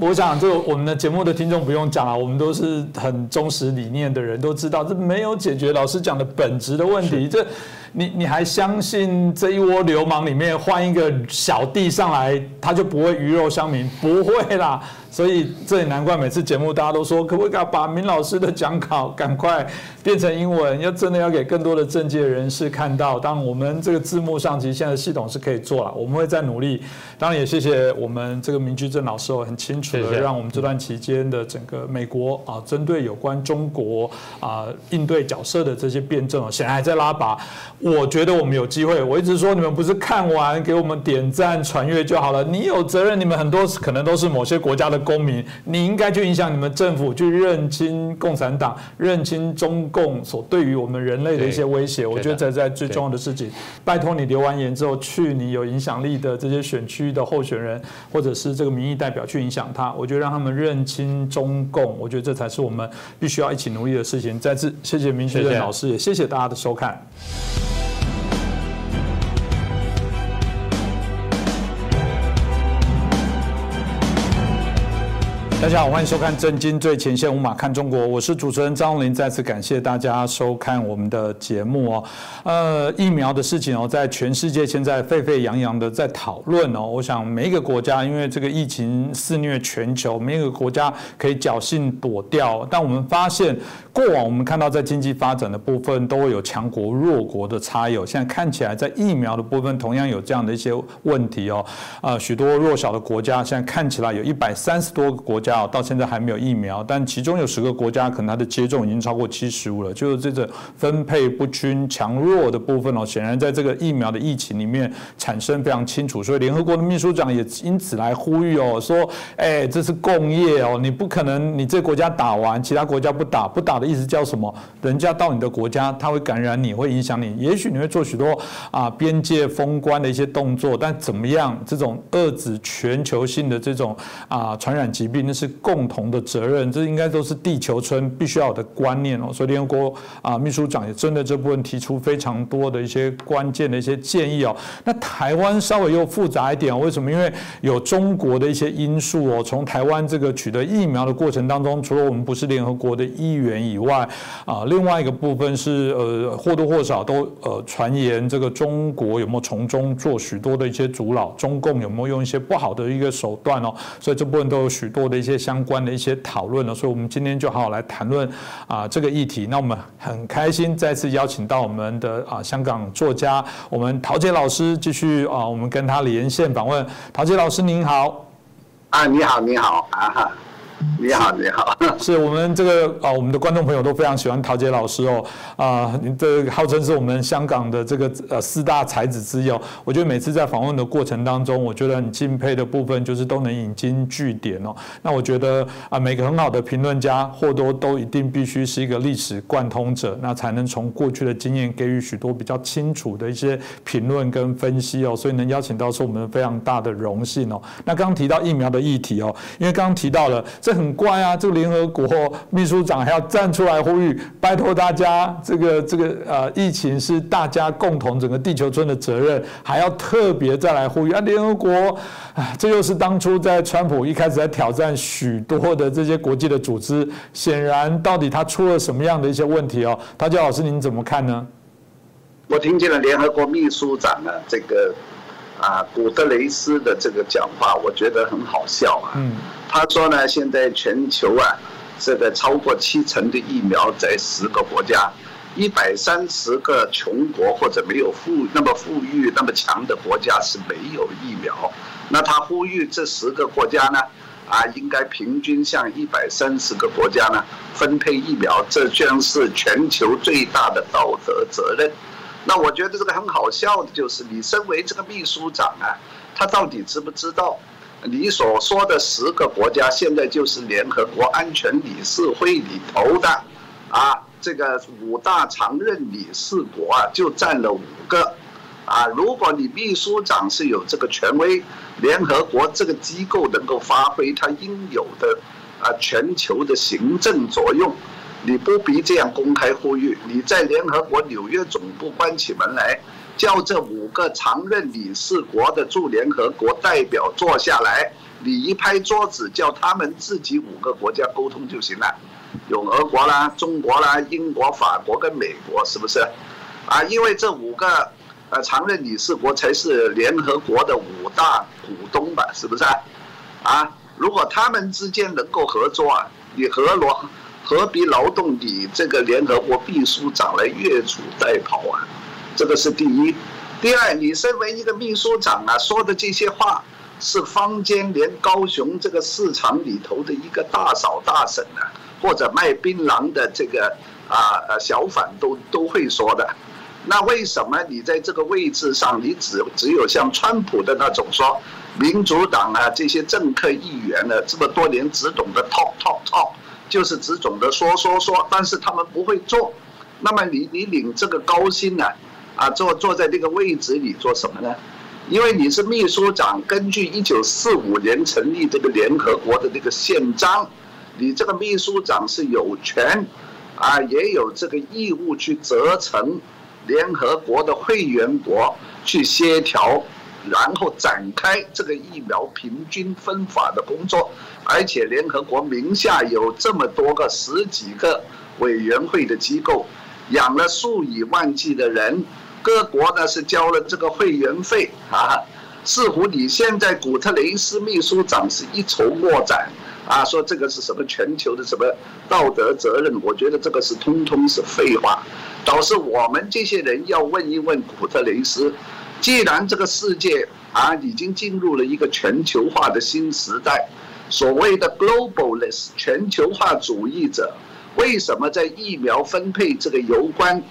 A: 我想这我们的节目的听众不用讲了，我们都是很忠实理念的人，都知道这没有解决老师讲的本质的问题。这。你你还相信这一窝流氓里面换一个小弟上来，他就不会鱼肉乡民？不会啦。所以这也难怪每次节目大家都说，可不可以把明老师的讲稿赶快变成英文？要真的要给更多的政界人士看到。当然，我们这个字幕上其实现在系统是可以做了，我们会再努力。当然也谢谢我们这个明居正老师，很清楚的让我们这段期间的整个美国啊，针对有关中国啊应对角色的这些辩证哦，显然还在拉拔。我觉得我们有机会。我一直说你们不是看完给我们点赞传阅就好了，你有责任。你们很多可能都是某些国家的。公民，你应该去影响你们政府，去认清共产党，认清中共所对于我们人类的一些威胁。我觉得这在最重要的事情，拜托你留完言之后，去你有影响力的这些选区的候选人，或者是这个民意代表去影响他。我觉得让他们认清中共，我觉得这才是我们必须要一起努力的事情。再次谢谢明学任老师，也谢谢大家的收看。大家好，欢迎收看《震惊最前线》，无马看中国，我是主持人张林。再次感谢大家收看我们的节目哦。呃，疫苗的事情哦，在全世界现在沸沸扬扬的在讨论哦。我想每一个国家，因为这个疫情肆虐全球，每一个国家可以侥幸躲掉。但我们发现，过往我们看到在经济发展的部分，都会有强国弱国的差异。现在看起来，在疫苗的部分，同样有这样的一些问题哦。呃，许多弱小的国家，现在看起来有一百三十多个国家。家哦，到现在还没有疫苗，但其中有十个国家可能它的接种已经超过七十五了，就是这个分配不均、强弱的部分哦，显然在这个疫苗的疫情里面产生非常清楚，所以联合国的秘书长也因此来呼吁哦，说，哎，这是共业哦，你不可能你这国家打完，其他国家不打，不打的意思叫什么？人家到你的国家，他会感染你，会影响你，也许你会做许多啊边界封关的一些动作，但怎么样，这种遏制全球性的这种啊传染疾病，是共同的责任，这应该都是地球村必须要的观念哦。所以联合国啊秘书长也针对这部分提出非常多的一些关键的一些建议哦。那台湾稍微又复杂一点，为什么？因为有中国的一些因素哦。从台湾这个取得疫苗的过程当中，除了我们不是联合国的议员以外，啊，另外一个部分是呃或多或少都呃传言这个中国有没有从中做许多的一些阻扰，中共有没有用一些不好的一个手段哦？所以这部分都有许多的一些相关的一些讨论了。所以我们今天就好好来谈论啊这个议题。那我们很开心再次邀请到我们的啊香港作家我们陶杰老师继续啊我们跟他连线访问。陶杰老师您好。
C: 啊，你好，你好，啊哈。(laughs) 你好，你好，(laughs)
A: 是我们这个啊，我们的观众朋友都非常喜欢陶杰老师哦，啊，这号称是我们香港的这个呃四大才子之一哦。我觉得每次在访问的过程当中，我觉得很敬佩的部分就是都能引经据典哦。那我觉得啊，每个很好的评论家或多都一定必须是一个历史贯通者，那才能从过去的经验给予许多比较清楚的一些评论跟分析哦。所以能邀请到是我们非常大的荣幸哦。那刚刚提到疫苗的议题哦，因为刚刚提到了。很怪啊！这个联合国秘书长还要站出来呼吁，拜托大家，这个这个呃，疫情是大家共同整个地球村的责任，还要特别再来呼吁啊！联合国，啊，这又是当初在川普一开始在挑战许多的这些国际的组织，显然到底他出了什么样的一些问题哦？陶杰老师，您怎么看呢？
C: 我听见了联合国秘书长的，这个。啊，古德雷斯的这个讲话，我觉得很好笑啊。嗯，他说呢，现在全球啊，这个超过七成的疫苗在十个国家，一百三十个穷国或者没有富那么富裕那么强的国家是没有疫苗。那他呼吁这十个国家呢，啊，应该平均向一百三十个国家呢分配疫苗，这将是全球最大的道德责任。那我觉得这个很好笑的，就是你身为这个秘书长啊，他到底知不知道，你所说的十个国家现在就是联合国安全理事会里头的，啊，这个五大常任理事国啊，就占了五个，啊，如果你秘书长是有这个权威，联合国这个机构能够发挥它应有的啊全球的行政作用。你不必这样公开呼吁，你在联合国纽约总部关起门来，叫这五个常任理事国的驻联合国代表坐下来，你一拍桌子，叫他们自己五个国家沟通就行了，有俄国啦、中国啦、英国、法国跟美国，是不是？啊，因为这五个呃常任理事国才是联合国的五大股东吧，是不是？啊，如果他们之间能够合作，你和罗？何必劳动你这个联合国秘书长来越俎代庖啊？这个是第一。第二，你身为一个秘书长啊，说的这些话，是坊间连高雄这个市场里头的一个大嫂大婶啊，或者卖槟榔的这个啊呃小贩都都会说的。那为什么你在这个位置上，你只只有像川普的那种说，民主党啊这些政客议员呢，这么多年只懂得 talk talk talk。就是只懂得说说说，但是他们不会做。那么你你领这个高薪呢？啊，坐坐在这个位置里做什么呢？因为你是秘书长，根据一九四五年成立这个联合国的这个宪章，你这个秘书长是有权，啊，也有这个义务去责成联合国的会员国去协调。然后展开这个疫苗平均分法的工作，而且联合国名下有这么多个十几个委员会的机构，养了数以万计的人，各国呢是交了这个会员费啊。似乎你现在古特雷斯秘书长是一筹莫展啊，说这个是什么全球的什么道德责任？我觉得这个是通通是废话，倒是我们这些人要问一问古特雷斯。既然这个世界啊已经进入了一个全球化的新时代，所谓的 globalist 全球化主义者，为什么在疫苗分配这个有关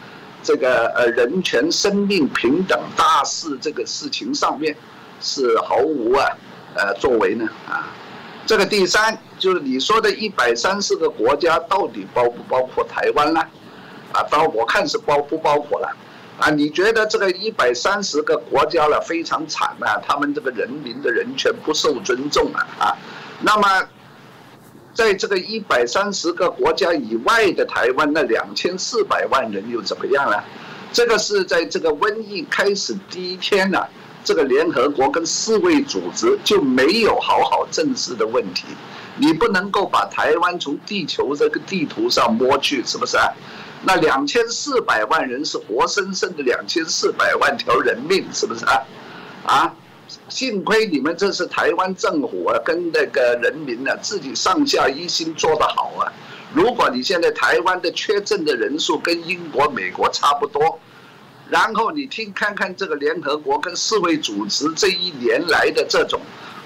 C: 这个呃人权、生命平等大事这个事情上面是毫无啊呃作为呢？啊，这个第三就是你说的一百三十个国家到底包不包括台湾呢？啊，当然我看是包不包括了。啊，你觉得这个一百三十个国家了非常惨啊？他们这个人民的人权不受尊重啊啊！那么，在这个一百三十个国家以外的台湾那两千四百万人又怎么样呢？这个是在这个瘟疫开始第一天呢，这个联合国跟世卫组织就没有好好正视的问题。你不能够把台湾从地球这个地图上摸去，是不是啊？那两千四百万人是活生生的两千四百万条人命，是不是啊？啊，幸亏你们这是台湾政府啊，跟那个人民呢自己上下一心做得好啊。如果你现在台湾的缺阵的人数跟英国、美国差不多，然后你听看看这个联合国跟世卫组织这一年来的这种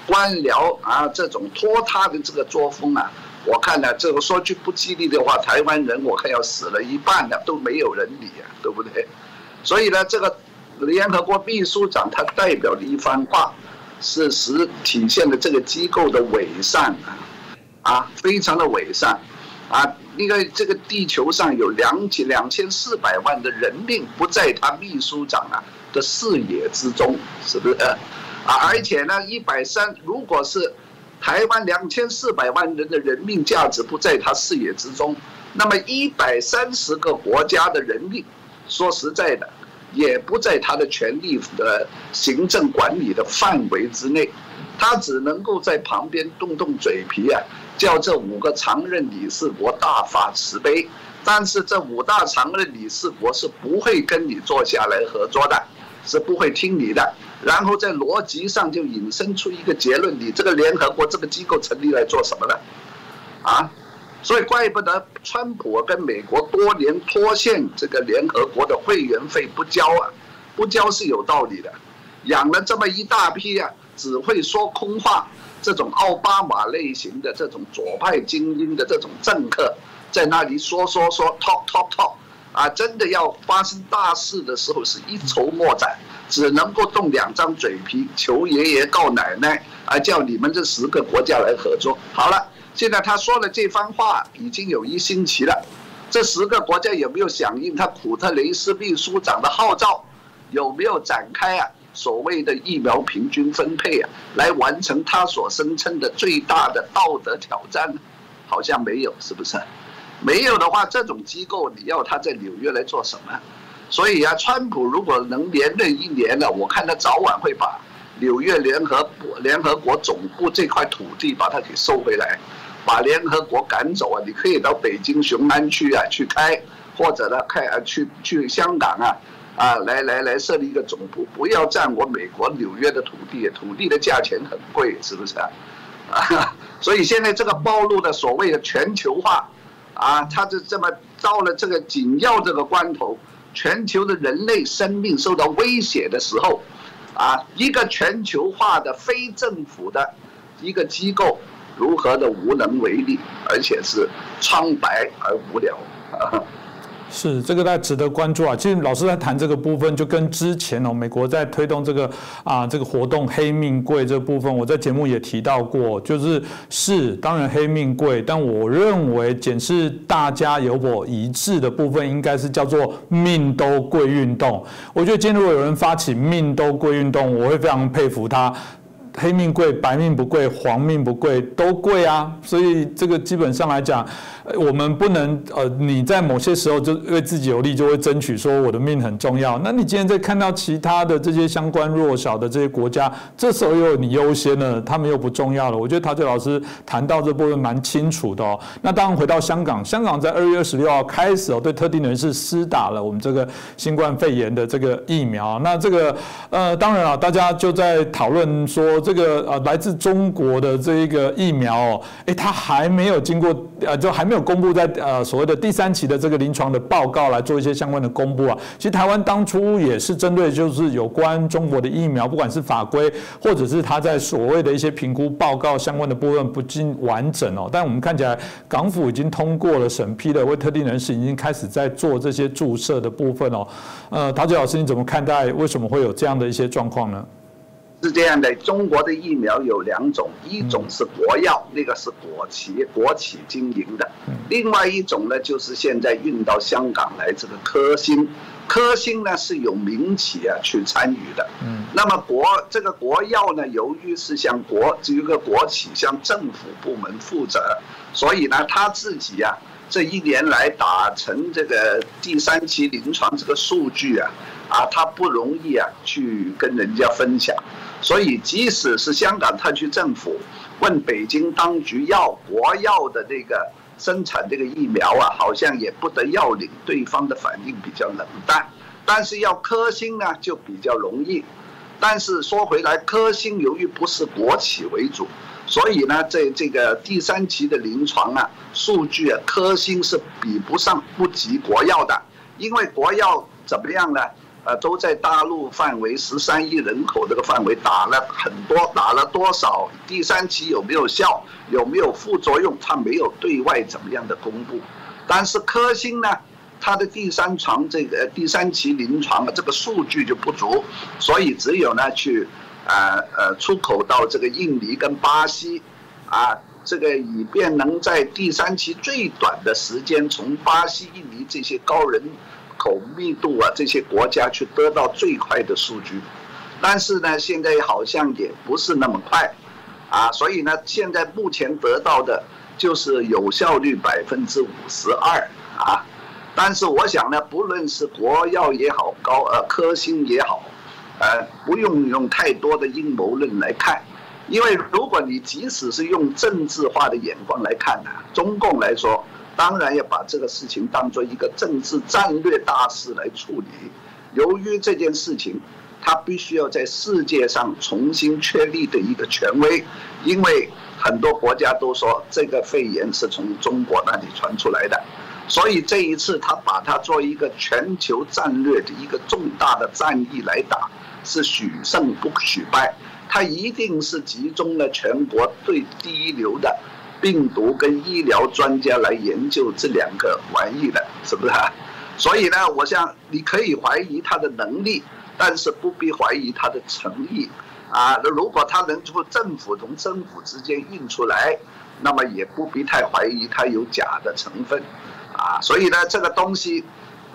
C: 官僚啊，这种拖沓的这个作风啊。我看呢，这个说句不吉利的话，台湾人我看要死了一半了，都没有人理啊，对不对？所以呢，这个联合国秘书长他代表的一番话，是实体现了这个机构的伪善啊，啊，非常的伪善啊。因为这个地球上有两千两千四百万的人命不在他秘书长啊的视野之中，是不是？啊，而且呢，一百三如果是。台湾两千四百万人的人命价值不在他视野之中，那么一百三十个国家的人命，说实在的，也不在他的权力的行政管理的范围之内，他只能够在旁边动动嘴皮啊，叫这五个常任理事国大发慈悲，但是这五大常任理事国是不会跟你坐下来合作的，是不会听你的。然后在逻辑上就引申出一个结论：你这个联合国这个机构成立来做什么的？啊，所以怪不得川普跟美国多年拖欠这个联合国的会员费不交啊，不交是有道理的。养了这么一大批啊，只会说空话，这种奥巴马类型的这种左派精英的这种政客，在那里说说说 talk talk talk，啊，真的要发生大事的时候是一筹莫展。只能够动两张嘴皮，求爷爷告奶奶，啊，叫你们这十个国家来合作。好了，现在他说了这番话已经有一星期了，这十个国家有没有响应他普特雷斯秘书长的号召？有没有展开啊所谓的疫苗平均分配啊，来完成他所声称的最大的道德挑战呢？好像没有，是不是？没有的话，这种机构你要他在纽约来做什么？所以啊，川普如果能连任一年了，我看他早晚会把纽约联合联合国总部这块土地把它给收回来，把联合国赶走啊！你可以到北京雄安区啊去开，或者呢开啊去去香港啊啊来来来设立一个总部，不要占我美国纽约的土地，土地的价钱很贵，是不是啊？啊，(laughs) 所以现在这个暴露的所谓的全球化啊，他就这么到了这个紧要这个关头。全球的人类生命受到威胁的时候，啊，一个全球化的非政府的一个机构，如何的无能为力，而且是苍白而无聊。
A: 啊 (laughs) 是这个，大家值得关注啊。其实老师在谈这个部分，就跟之前哦，美国在推动这个啊这个活动“黑命贵”这部分，我在节目也提到过，就是是当然黑命贵，但我认为检视大家有否一致的部分，应该是叫做“命都贵”运动。我觉得今天如果有人发起“命都贵”运动，我会非常佩服他。黑命贵，白命不贵，黄命不贵，都贵啊。所以这个基本上来讲。我们不能呃，你在某些时候就为自己有利，就会争取说我的命很重要。那你今天在看到其他的这些相关弱小的这些国家，这时候又你优先了，他们又不重要了。我觉得陶杰老师谈到这部分蛮清楚的哦。那当然回到香港，香港在二月二十六号开始哦，对特定人士施打了我们这个新冠肺炎的这个疫苗。那这个呃，当然啊，大家就在讨论说这个呃来自中国的这一个疫苗哦，哎，它还没有经过呃，就还没有公布在呃所谓的第三期的这个临床的报告来做一些相关的公布啊。其实台湾当初也是针对就是有关中国的疫苗，不管是法规或者是它在所谓的一些评估报告相关的部分不尽完整哦。但我们看起来港府已经通过了审批的，为特定人士已经开始在做这些注射的部分哦。呃，陶杰老师你怎么看待？为什么会有这样的一些状况呢？
C: 是这样的，中国的疫苗有两种，一种是国药，那个是国企国企经营的；另外一种呢，就是现在运到香港来这个科兴，科兴呢是有民企啊去参与的。嗯，那么国这个国药呢，由于是向国这个国企向政府部门负责，所以呢他自己呀这一年来打成这个第三期临床这个数据啊。啊，他不容易啊，去跟人家分享，所以即使是香港特区政府问北京当局要国药的这个生产这个疫苗啊，好像也不得要领，对方的反应比较冷淡。但是要科兴呢，就比较容易。但是说回来，科兴由于不是国企为主，所以呢，在这个第三期的临床啊，数据啊，科兴是比不上、不及国药的，因为国药怎么样呢？呃，都在大陆范围十三亿人口这个范围打了很多，打了多少？第三期有没有效？有没有副作用？他没有对外怎么样的公布。但是科兴呢，它的第三床这个第三期临床的这个数据就不足，所以只有呢去，呃呃出口到这个印尼跟巴西，啊，这个以便能在第三期最短的时间从巴西、印尼这些高人。口密度啊，这些国家去得到最快的数据，但是呢，现在好像也不是那么快，啊，所以呢，现在目前得到的就是有效率百分之五十二啊，但是我想呢，不论是国药也好，高呃科兴也好，呃，不用用太多的阴谋论来看，因为如果你即使是用政治化的眼光来看呢，中共来说。当然要把这个事情当做一个政治战略大事来处理。由于这件事情，他必须要在世界上重新确立的一个权威，因为很多国家都说这个肺炎是从中国那里传出来的，所以这一次他把它做一个全球战略的一个重大的战役来打，是许胜不许败。他一定是集中了全国最第一流的。病毒跟医疗专家来研究这两个玩意的，是不是？所以呢，我想你可以怀疑他的能力，但是不必怀疑他的诚意。啊，那如果他能从政府同政府之间印出来，那么也不必太怀疑他有假的成分。啊，所以呢，这个东西，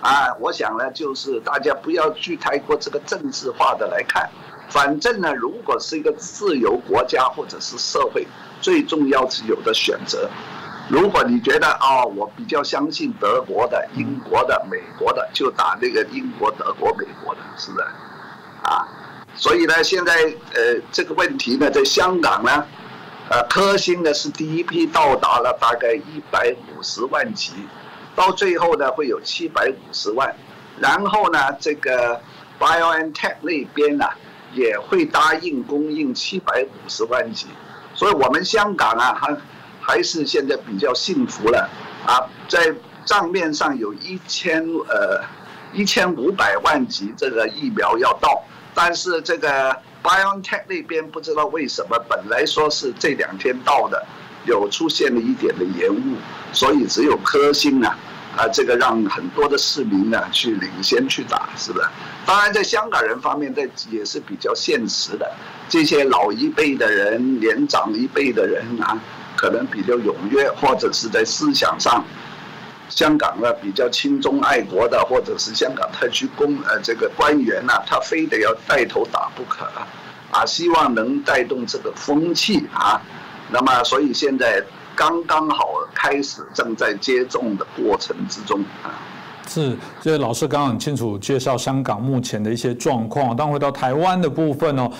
C: 啊，我想呢，就是大家不要去太过这个政治化的来看。反正呢，如果是一个自由国家或者是社会。最重要是有的选择。如果你觉得啊，我比较相信德国的、英国的、美国的，就打那个英国、德国、美国的，是不是？啊，所以呢，现在呃这个问题呢，在香港呢，呃科兴呢是第一批到达了大概一百五十万剂，到最后呢会有七百五十万，然后呢这个 BioNTech 那边呢也会答应供应七百五十万剂。所以，我们香港啊，还还是现在比较幸福了啊，在账面上有一千呃一千五百万级这个疫苗要到，但是这个 BioNTech 那边不知道为什么，本来说是这两天到的，有出现了一点的延误，所以只有科兴啊，啊，这个让很多的市民呢去领先去打，是不是？当然，在香港人方面，在也是比较现实的。这些老一辈的人、年长一辈的人啊，可能比较踊跃，或者是在思想上，香港呢比较亲中爱国的，或者是香港特区公呃这个官员呢，他非得要带头打不可，啊，希望能带动这个风气啊。那么，所以现在刚刚好开始，正在接种的过程之中啊。
A: 是，这老师刚刚很清楚介绍香港目前的一些状况。当回到台湾的部分哦。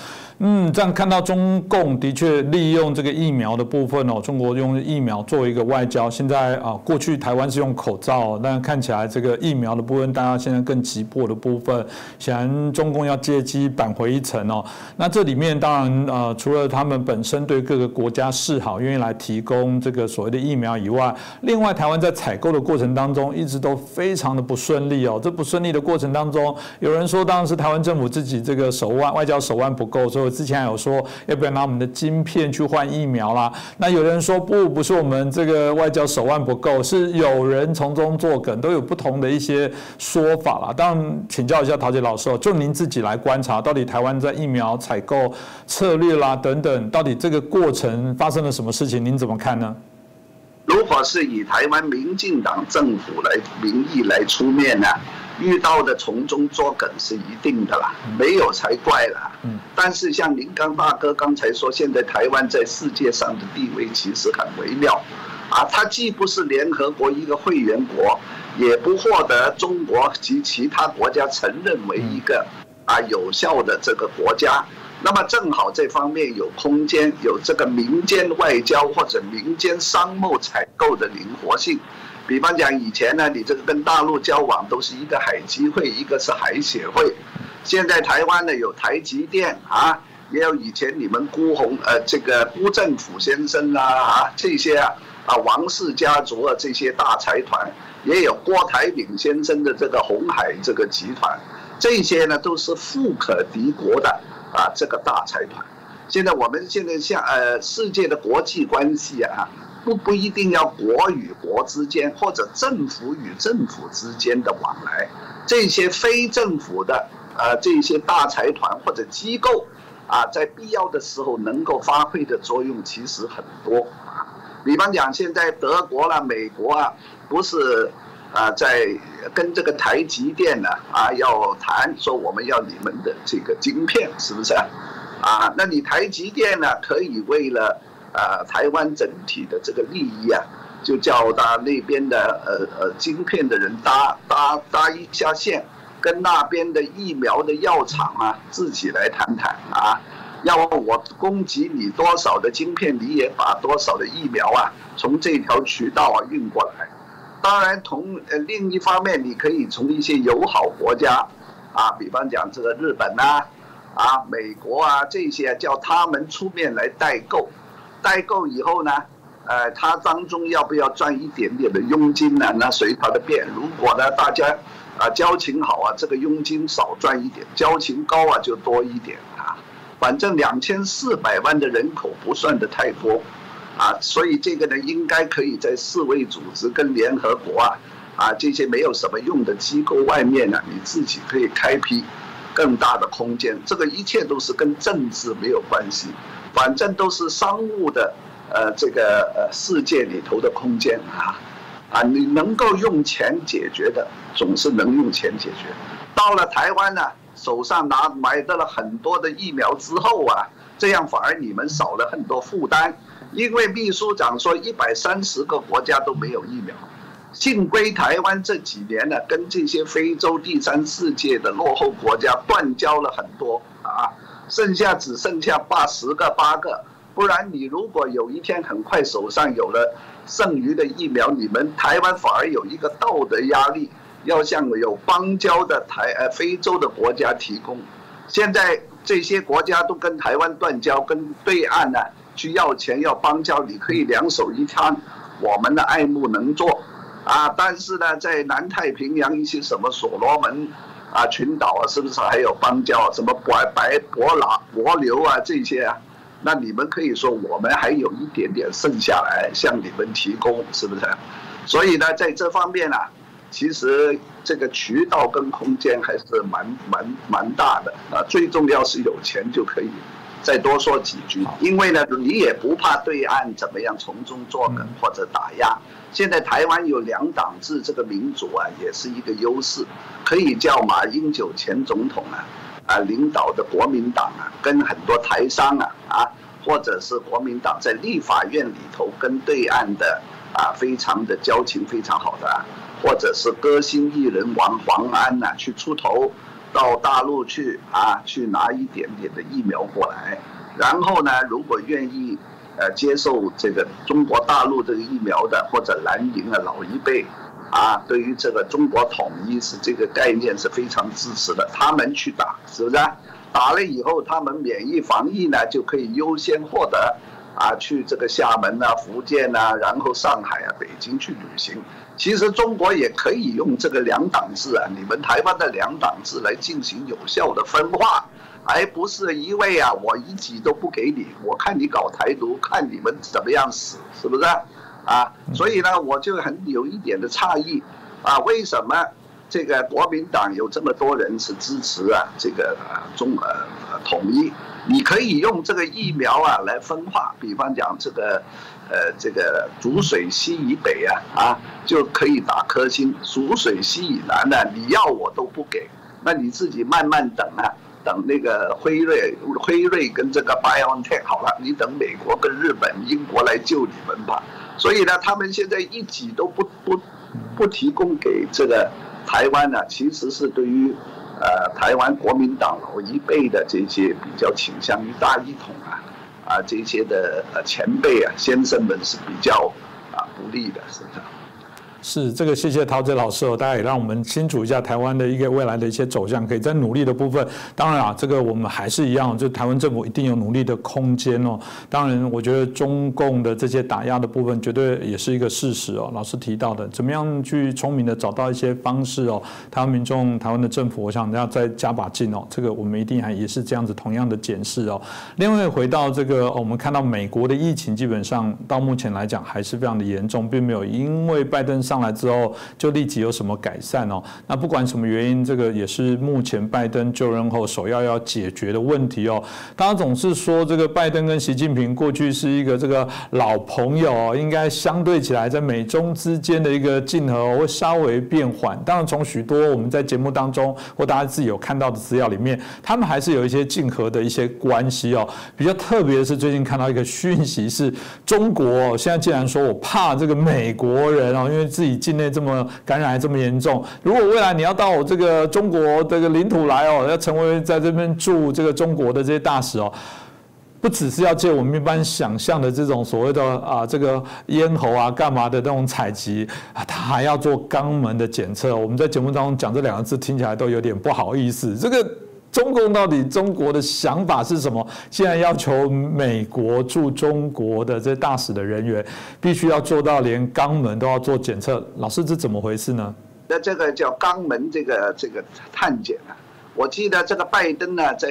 A: 嗯，这样看到中共的确利用这个疫苗的部分哦，中国用疫苗作为一个外交。现在啊，过去台湾是用口罩，但看起来这个疫苗的部分，大家现在更急迫的部分，显然中共要借机扳回一城哦。那这里面当然呃，除了他们本身对各个国家示好，愿意来提供这个所谓的疫苗以外，另外台湾在采购的过程当中，一直都非常的不顺利哦。这不顺利的过程当中，有人说当然是台湾政府自己这个手腕外交手腕不够，所以。之前有说要不要拿我们的晶片去换疫苗啦？那有人说不，不是我们这个外交手腕不够，是有人从中作梗，都有不同的一些说法啦。当然，请教一下陶杰老师，就您自己来观察，到底台湾在疫苗采购策略啦等等，到底这个过程发生了什么事情？您怎么看呢？
C: 如果是以台湾民进党政府来名义来出面呢？遇到的从中作梗是一定的啦，没有才怪啦。嗯，但是像林刚大哥刚才说，现在台湾在世界上的地位其实很微妙，啊，它既不是联合国一个会员国，也不获得中国及其他国家承认为一个啊有效的这个国家。那么正好这方面有空间，有这个民间外交或者民间商贸采购的灵活性。比方讲，以前呢，你这个跟大陆交往都是一个海基会，一个是海协会。现在台湾呢有台积电啊，也有以前你们辜鸿呃这个辜振甫先生啊啊这些啊啊王氏家族啊这些大财团，也有郭台铭先生的这个红海这个集团，这些呢都是富可敌国的啊这个大财团。现在我们现在像呃世界的国际关系啊。不不一定要国与国之间，或者政府与政府之间的往来，这些非政府的呃这些大财团或者机构，啊，在必要的时候能够发挥的作用其实很多啊。比方讲，现在德国啦、美国啊，不是啊在跟这个台积电呢啊要谈，说我们要你们的这个晶片，是不是啊？啊，那你台积电呢可以为了。啊，台湾整体的这个利益啊，就叫他那边的呃呃晶片的人搭搭搭一下线，跟那边的疫苗的药厂啊自己来谈谈啊，要我供给你多少的晶片，你也把多少的疫苗啊从这条渠道啊运过来。当然，同呃另一方面，你可以从一些友好国家啊，比方讲这个日本呐，啊美国啊这些，叫他们出面来代购。代购以后呢，呃，他当中要不要赚一点点的佣金呢？那随他的便。如果呢，大家啊交情好啊，这个佣金少赚一点；交情高啊，就多一点啊。反正两千四百万的人口不算的太多，啊，所以这个呢，应该可以在世卫组织跟联合国啊，啊这些没有什么用的机构外面呢，你自己可以开辟更大的空间。这个一切都是跟政治没有关系。反正都是商务的，呃，这个呃世界里头的空间啊，啊，你能够用钱解决的，总是能用钱解决。到了台湾呢，手上拿买到了很多的疫苗之后啊，这样反而你们少了很多负担，因为秘书长说一百三十个国家都没有疫苗，幸亏台湾这几年呢，跟这些非洲第三世界的落后国家断交了很多啊。剩下只剩下八十个八个，不然你如果有一天很快手上有了剩余的疫苗，你们台湾反而有一个道德压力，要向有邦交的台呃非洲的国家提供。现在这些国家都跟台湾断交，跟对岸呢去要钱要邦交，你可以两手一摊，我们的爱慕能做啊。但是呢，在南太平洋一些什么所罗门。啊，群岛啊，是不是还有邦交啊？什么白白伯拉伯流啊，这些啊，那你们可以说我们还有一点点剩下来向你们提供，是不是？所以呢，在这方面呢，其实这个渠道跟空间还是蛮蛮蛮大的啊。最重要是有钱就可以。再多说几句，因为呢，你也不怕对岸怎么样从中作梗或者打压。现在台湾有两党制这个民主啊，也是一个优势，可以叫马英九前总统啊，啊领导的国民党啊，跟很多台商啊啊，或者是国民党在立法院里头跟对岸的啊非常的交情非常好的，啊或者是歌星艺人王黄安呐去出头。到大陆去啊，去拿一点点的疫苗过来，然后呢，如果愿意呃接受这个中国大陆这个疫苗的或者蓝营的老一辈啊，对于这个中国统一是这个概念是非常支持的，他们去打是不是？打了以后，他们免疫防疫呢就可以优先获得。啊，去这个厦门啊、福建啊，然后上海啊、北京去旅行。其实中国也可以用这个两党制啊，你们台湾的两党制来进行有效的分化，而不是一味啊，我一级都不给你，我看你搞台独，看你们怎么样死，是不是？啊，所以呢，我就很有一点的诧异，啊，为什么这个国民党有这么多人是支持啊这个啊中呃统一？你可以用这个疫苗啊来分化，比方讲这个，呃，这个浊水溪以北啊啊就可以打科兴，浊水溪以南呢，你要我都不给，那你自己慢慢等啊，等那个辉瑞、辉瑞跟这个 BioNTech 好了，你等美国跟日本、英国来救你们吧。所以呢，他们现在一挤都不不不提供给这个台湾呢，其实是对于。呃，台湾国民党老一辈的这些比较倾向于大一统啊，啊，这些的呃前辈啊先生们是比较啊不利的，是不是
A: 是？这个，谢谢陶喆老师哦，大家也让我们清楚一下台湾的一个未来的一些走向，可以在努力的部分。当然啊，这个我们还是一样，就台湾政府一定有努力的空间哦。当然，我觉得中共的这些打压的部分，绝对也是一个事实哦。老师提到的，怎么样去聪明的找到一些方式哦？台湾民众、台湾的政府，我想要再加把劲哦。这个我们一定还也是这样子同样的检视哦。另外，回到这个，我们看到美国的疫情基本上到目前来讲还是非常的严重，并没有因为拜登。上来之后就立即有什么改善哦？那不管什么原因，这个也是目前拜登就任后首要要解决的问题哦。大家总是说这个拜登跟习近平过去是一个这个老朋友哦，应该相对起来在美中之间的一个竞合会稍微变缓。当然，从许多我们在节目当中或大家自己有看到的资料里面，他们还是有一些竞合的一些关系哦。比较特别是，最近看到一个讯息是，中国现在竟然说我怕这个美国人哦，因为。自己境内这么感染还这么严重，如果未来你要到我这个中国这个领土来哦，要成为在这边住这个中国的这些大使哦，不只是要借我们一般想象的这种所谓的啊这个咽喉啊干嘛的那种采集啊，他还要做肛门的检测。我们在节目当中讲这两个字，听起来都有点不好意思。这个。中共到底中国的想法是什么？现在要求美国驻中国的这大使的人员必须要做到连肛门都要做检测，老师这怎么回事呢？
C: 那这个叫肛门这个这个探检啊，我记得这个拜登呢在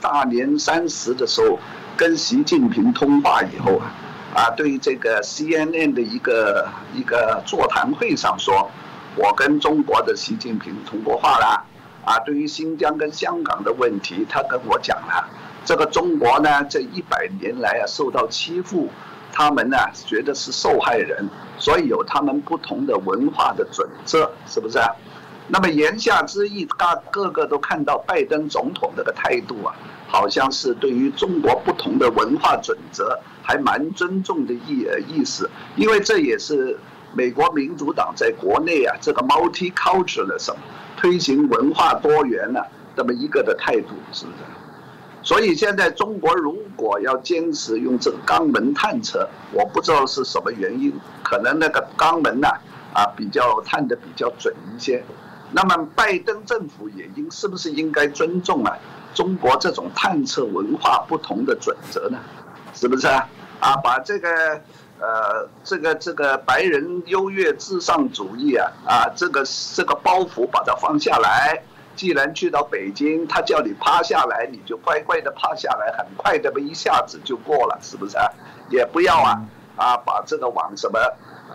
C: 大年三十的时候跟习近平通话以后啊，啊对这个 CNN 的一个一个座谈会上说，我跟中国的习近平通过话了。啊，对于新疆跟香港的问题，他跟我讲了，这个中国呢，这一百年来啊受到欺负，他们呢觉得是受害人，所以有他们不同的文化的准则，是不是？啊那么言下之意，大个个都看到拜登总统这个态度啊，好像是对于中国不同的文化准则还蛮尊重的意呃意思，因为这也是美国民主党在国内啊这个 multiculturalism。推行文化多元呢，这么一个的态度，是不是？所以现在中国如果要坚持用这个肛门探测，我不知道是什么原因，可能那个肛门呢，啊，比较探的比较准一些。那么拜登政府也应是不是应该尊重啊中国这种探测文化不同的准则呢？是不是啊？啊，把这个。呃，这个这个白人优越至上主义啊，啊，这个这个包袱把它放下来。既然去到北京，他叫你趴下来，你就乖乖的趴下来，很快的一下子就过了，是不是？也不要啊，啊，把这个往什么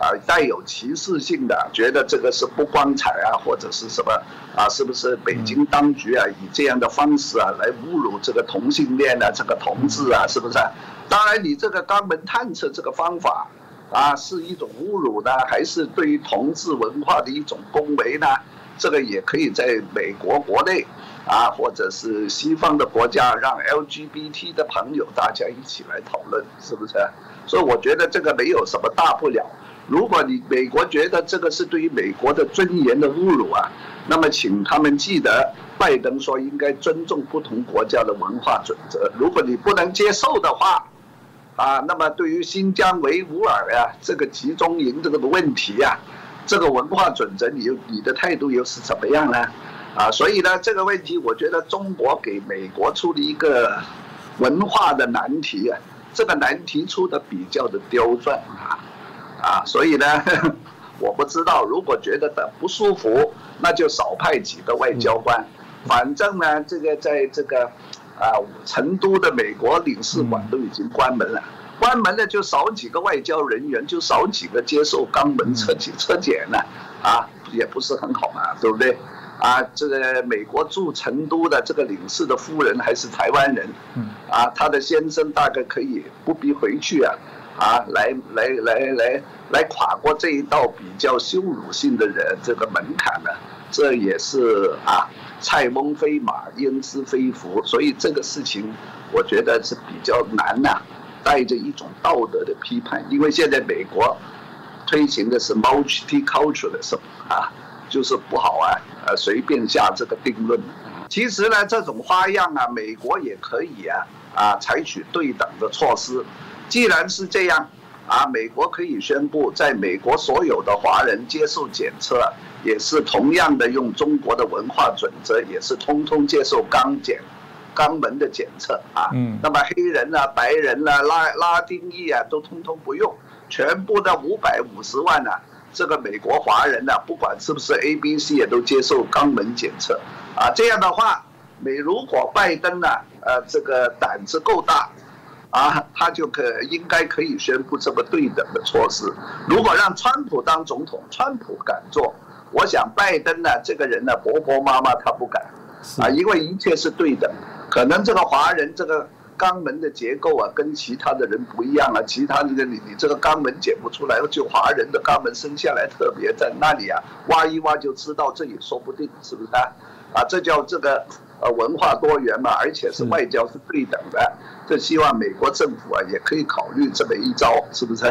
C: 啊带有歧视性的，觉得这个是不光彩啊，或者是什么啊？是不是北京当局啊以这样的方式啊来侮辱这个同性恋啊，这个同志啊，是不是？当然，你这个肛门探测这个方法，啊，是一种侮辱呢，还是对于同志文化的一种恭维呢？这个也可以在美国国内，啊，或者是西方的国家，让 LGBT 的朋友大家一起来讨论，是不是？所以我觉得这个没有什么大不了。如果你美国觉得这个是对于美国的尊严的侮辱啊，那么请他们记得，拜登说应该尊重不同国家的文化准则。如果你不能接受的话，啊，那么对于新疆维吾尔呀这个集中营这个的问题呀，这个文化准则，你你的态度又是怎么样呢？啊，所以呢，这个问题我觉得中国给美国出了一个文化的难题啊，这个难题出的比较的刁钻啊。啊，所以呢，(laughs) 我不知道，如果觉得的不舒服，那就少派几个外交官。反正呢，这个在这个啊成都的美国领事馆都已经关门了，关门了就少几个外交人员，就少几个接受肛门车检车检了，啊，也不是很好嘛，对不对？啊，这个美国驻成都的这个领事的夫人还是台湾人，啊，他的先生大概可以不必回去啊。啊，来来来来来跨过这一道比较羞辱性的人这个门槛呢，这也是啊，蔡翁非马，焉知非福，所以这个事情我觉得是比较难呐，带着一种道德的批判，因为现在美国推行的是 multiculturalism 啊，就是不好啊，呃，随便下这个定论。其实呢，这种花样啊，美国也可以啊啊，采取对等的措施。既然是这样，啊，美国可以宣布，在美国所有的华人接受检测，也是同样的用中国的文化准则，也是通通接受肛检、肛门的检测啊。嗯。那么黑人啊、白人啊、拉拉丁裔啊，都通通不用，全部的五百五十万呢，这个美国华人呢，不管是不是 A、B、C，也都接受肛门检测啊。这样的话，美如果拜登呢，呃，这个胆子够大。啊，他就可应该可以宣布这么对等的措施。如果让川普当总统，川普敢做，我想拜登呢，这个人呢，婆婆妈妈他不敢，啊，因为一切是对等。可能这个华人这个肛门的结构啊，跟其他的人不一样啊，其他这个你你这个肛门解不出来，就华人的肛门生下来特别在那里啊，挖一挖就知道，这也说不定，是不是啊？啊，这叫这个。呃，文化多元嘛，而且是外交是对等的，这希望美国政府啊也可以考虑这么一招，是不是？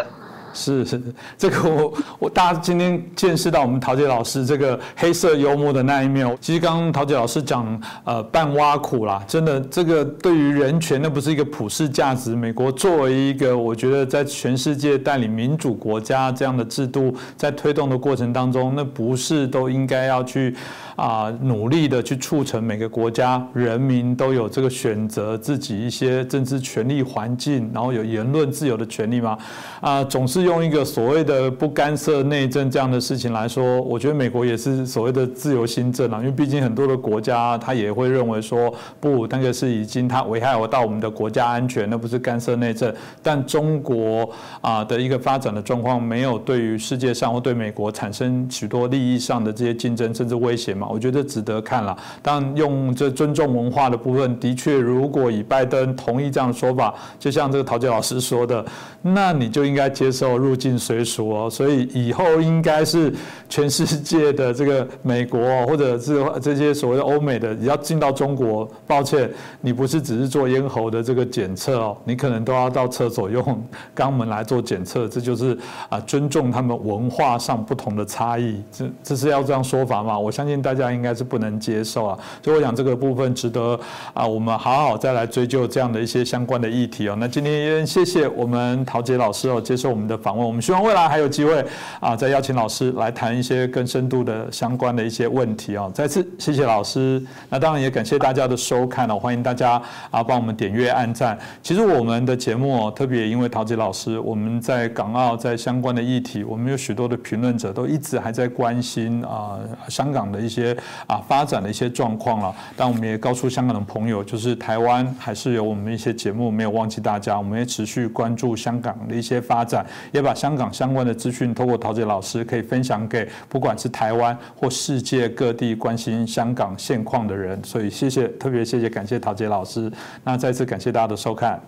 A: 是是，这个我我大家今天见识到我们陶杰老师这个黑色幽默的那一面。其实刚刚陶杰老师讲，呃，半挖苦啦，真的这个对于人权那不是一个普世价值。美国作为一个我觉得在全世界带领民主国家这样的制度，在推动的过程当中，那不是都应该要去啊努力的去促成每个国家人民都有这个选择自己一些政治权利环境，然后有言论自由的权利吗？啊，总是。用一个所谓的不干涉内政这样的事情来说，我觉得美国也是所谓的自由新政啊，因为毕竟很多的国家他也会认为说，不，那个是已经它危害我到我们的国家安全，那不是干涉内政。但中国啊的一个发展的状况，没有对于世界上或对美国产生许多利益上的这些竞争甚至威胁嘛？我觉得值得看了。但用这尊重文化的部分，的确，如果以拜登同意这样的说法，就像这个陶杰老师说的，那你就应该接受。入境随俗哦，所以以后应该是全世界的这个美国或者是这些所谓的欧美的，你要进到中国，抱歉，你不是只是做咽喉的这个检测哦，你可能都要到厕所用肛门来做检测，这就是啊尊重他们文化上不同的差异，这这是要这样说法嘛？我相信大大家应该是不能接受啊，所以我想这个部分值得啊我们好好再来追究这样的一些相关的议题哦。那今天也谢谢我们陶杰老师哦接受我们的。访问，我们希望未来还有机会啊，再邀请老师来谈一些更深度的相关的一些问题啊。再次谢谢老师，那当然也感谢大家的收看哦，欢迎大家啊帮我们点阅、按赞。其实我们的节目特别因为陶杰老师，我们在港澳在相关的议题，我们有许多的评论者都一直还在关心啊香港的一些些啊发展的一些状况了。但我们也告诉香港的朋友，就是台湾还是有我们一些节目没有忘记大家，我们也持续关注香港的一些发展。也把香港相关的资讯，透过陶杰老师可以分享给不管是台湾或世界各地关心香港现况的人。所以谢谢，特别谢谢，感谢陶杰老师。那再次感谢大家的收看。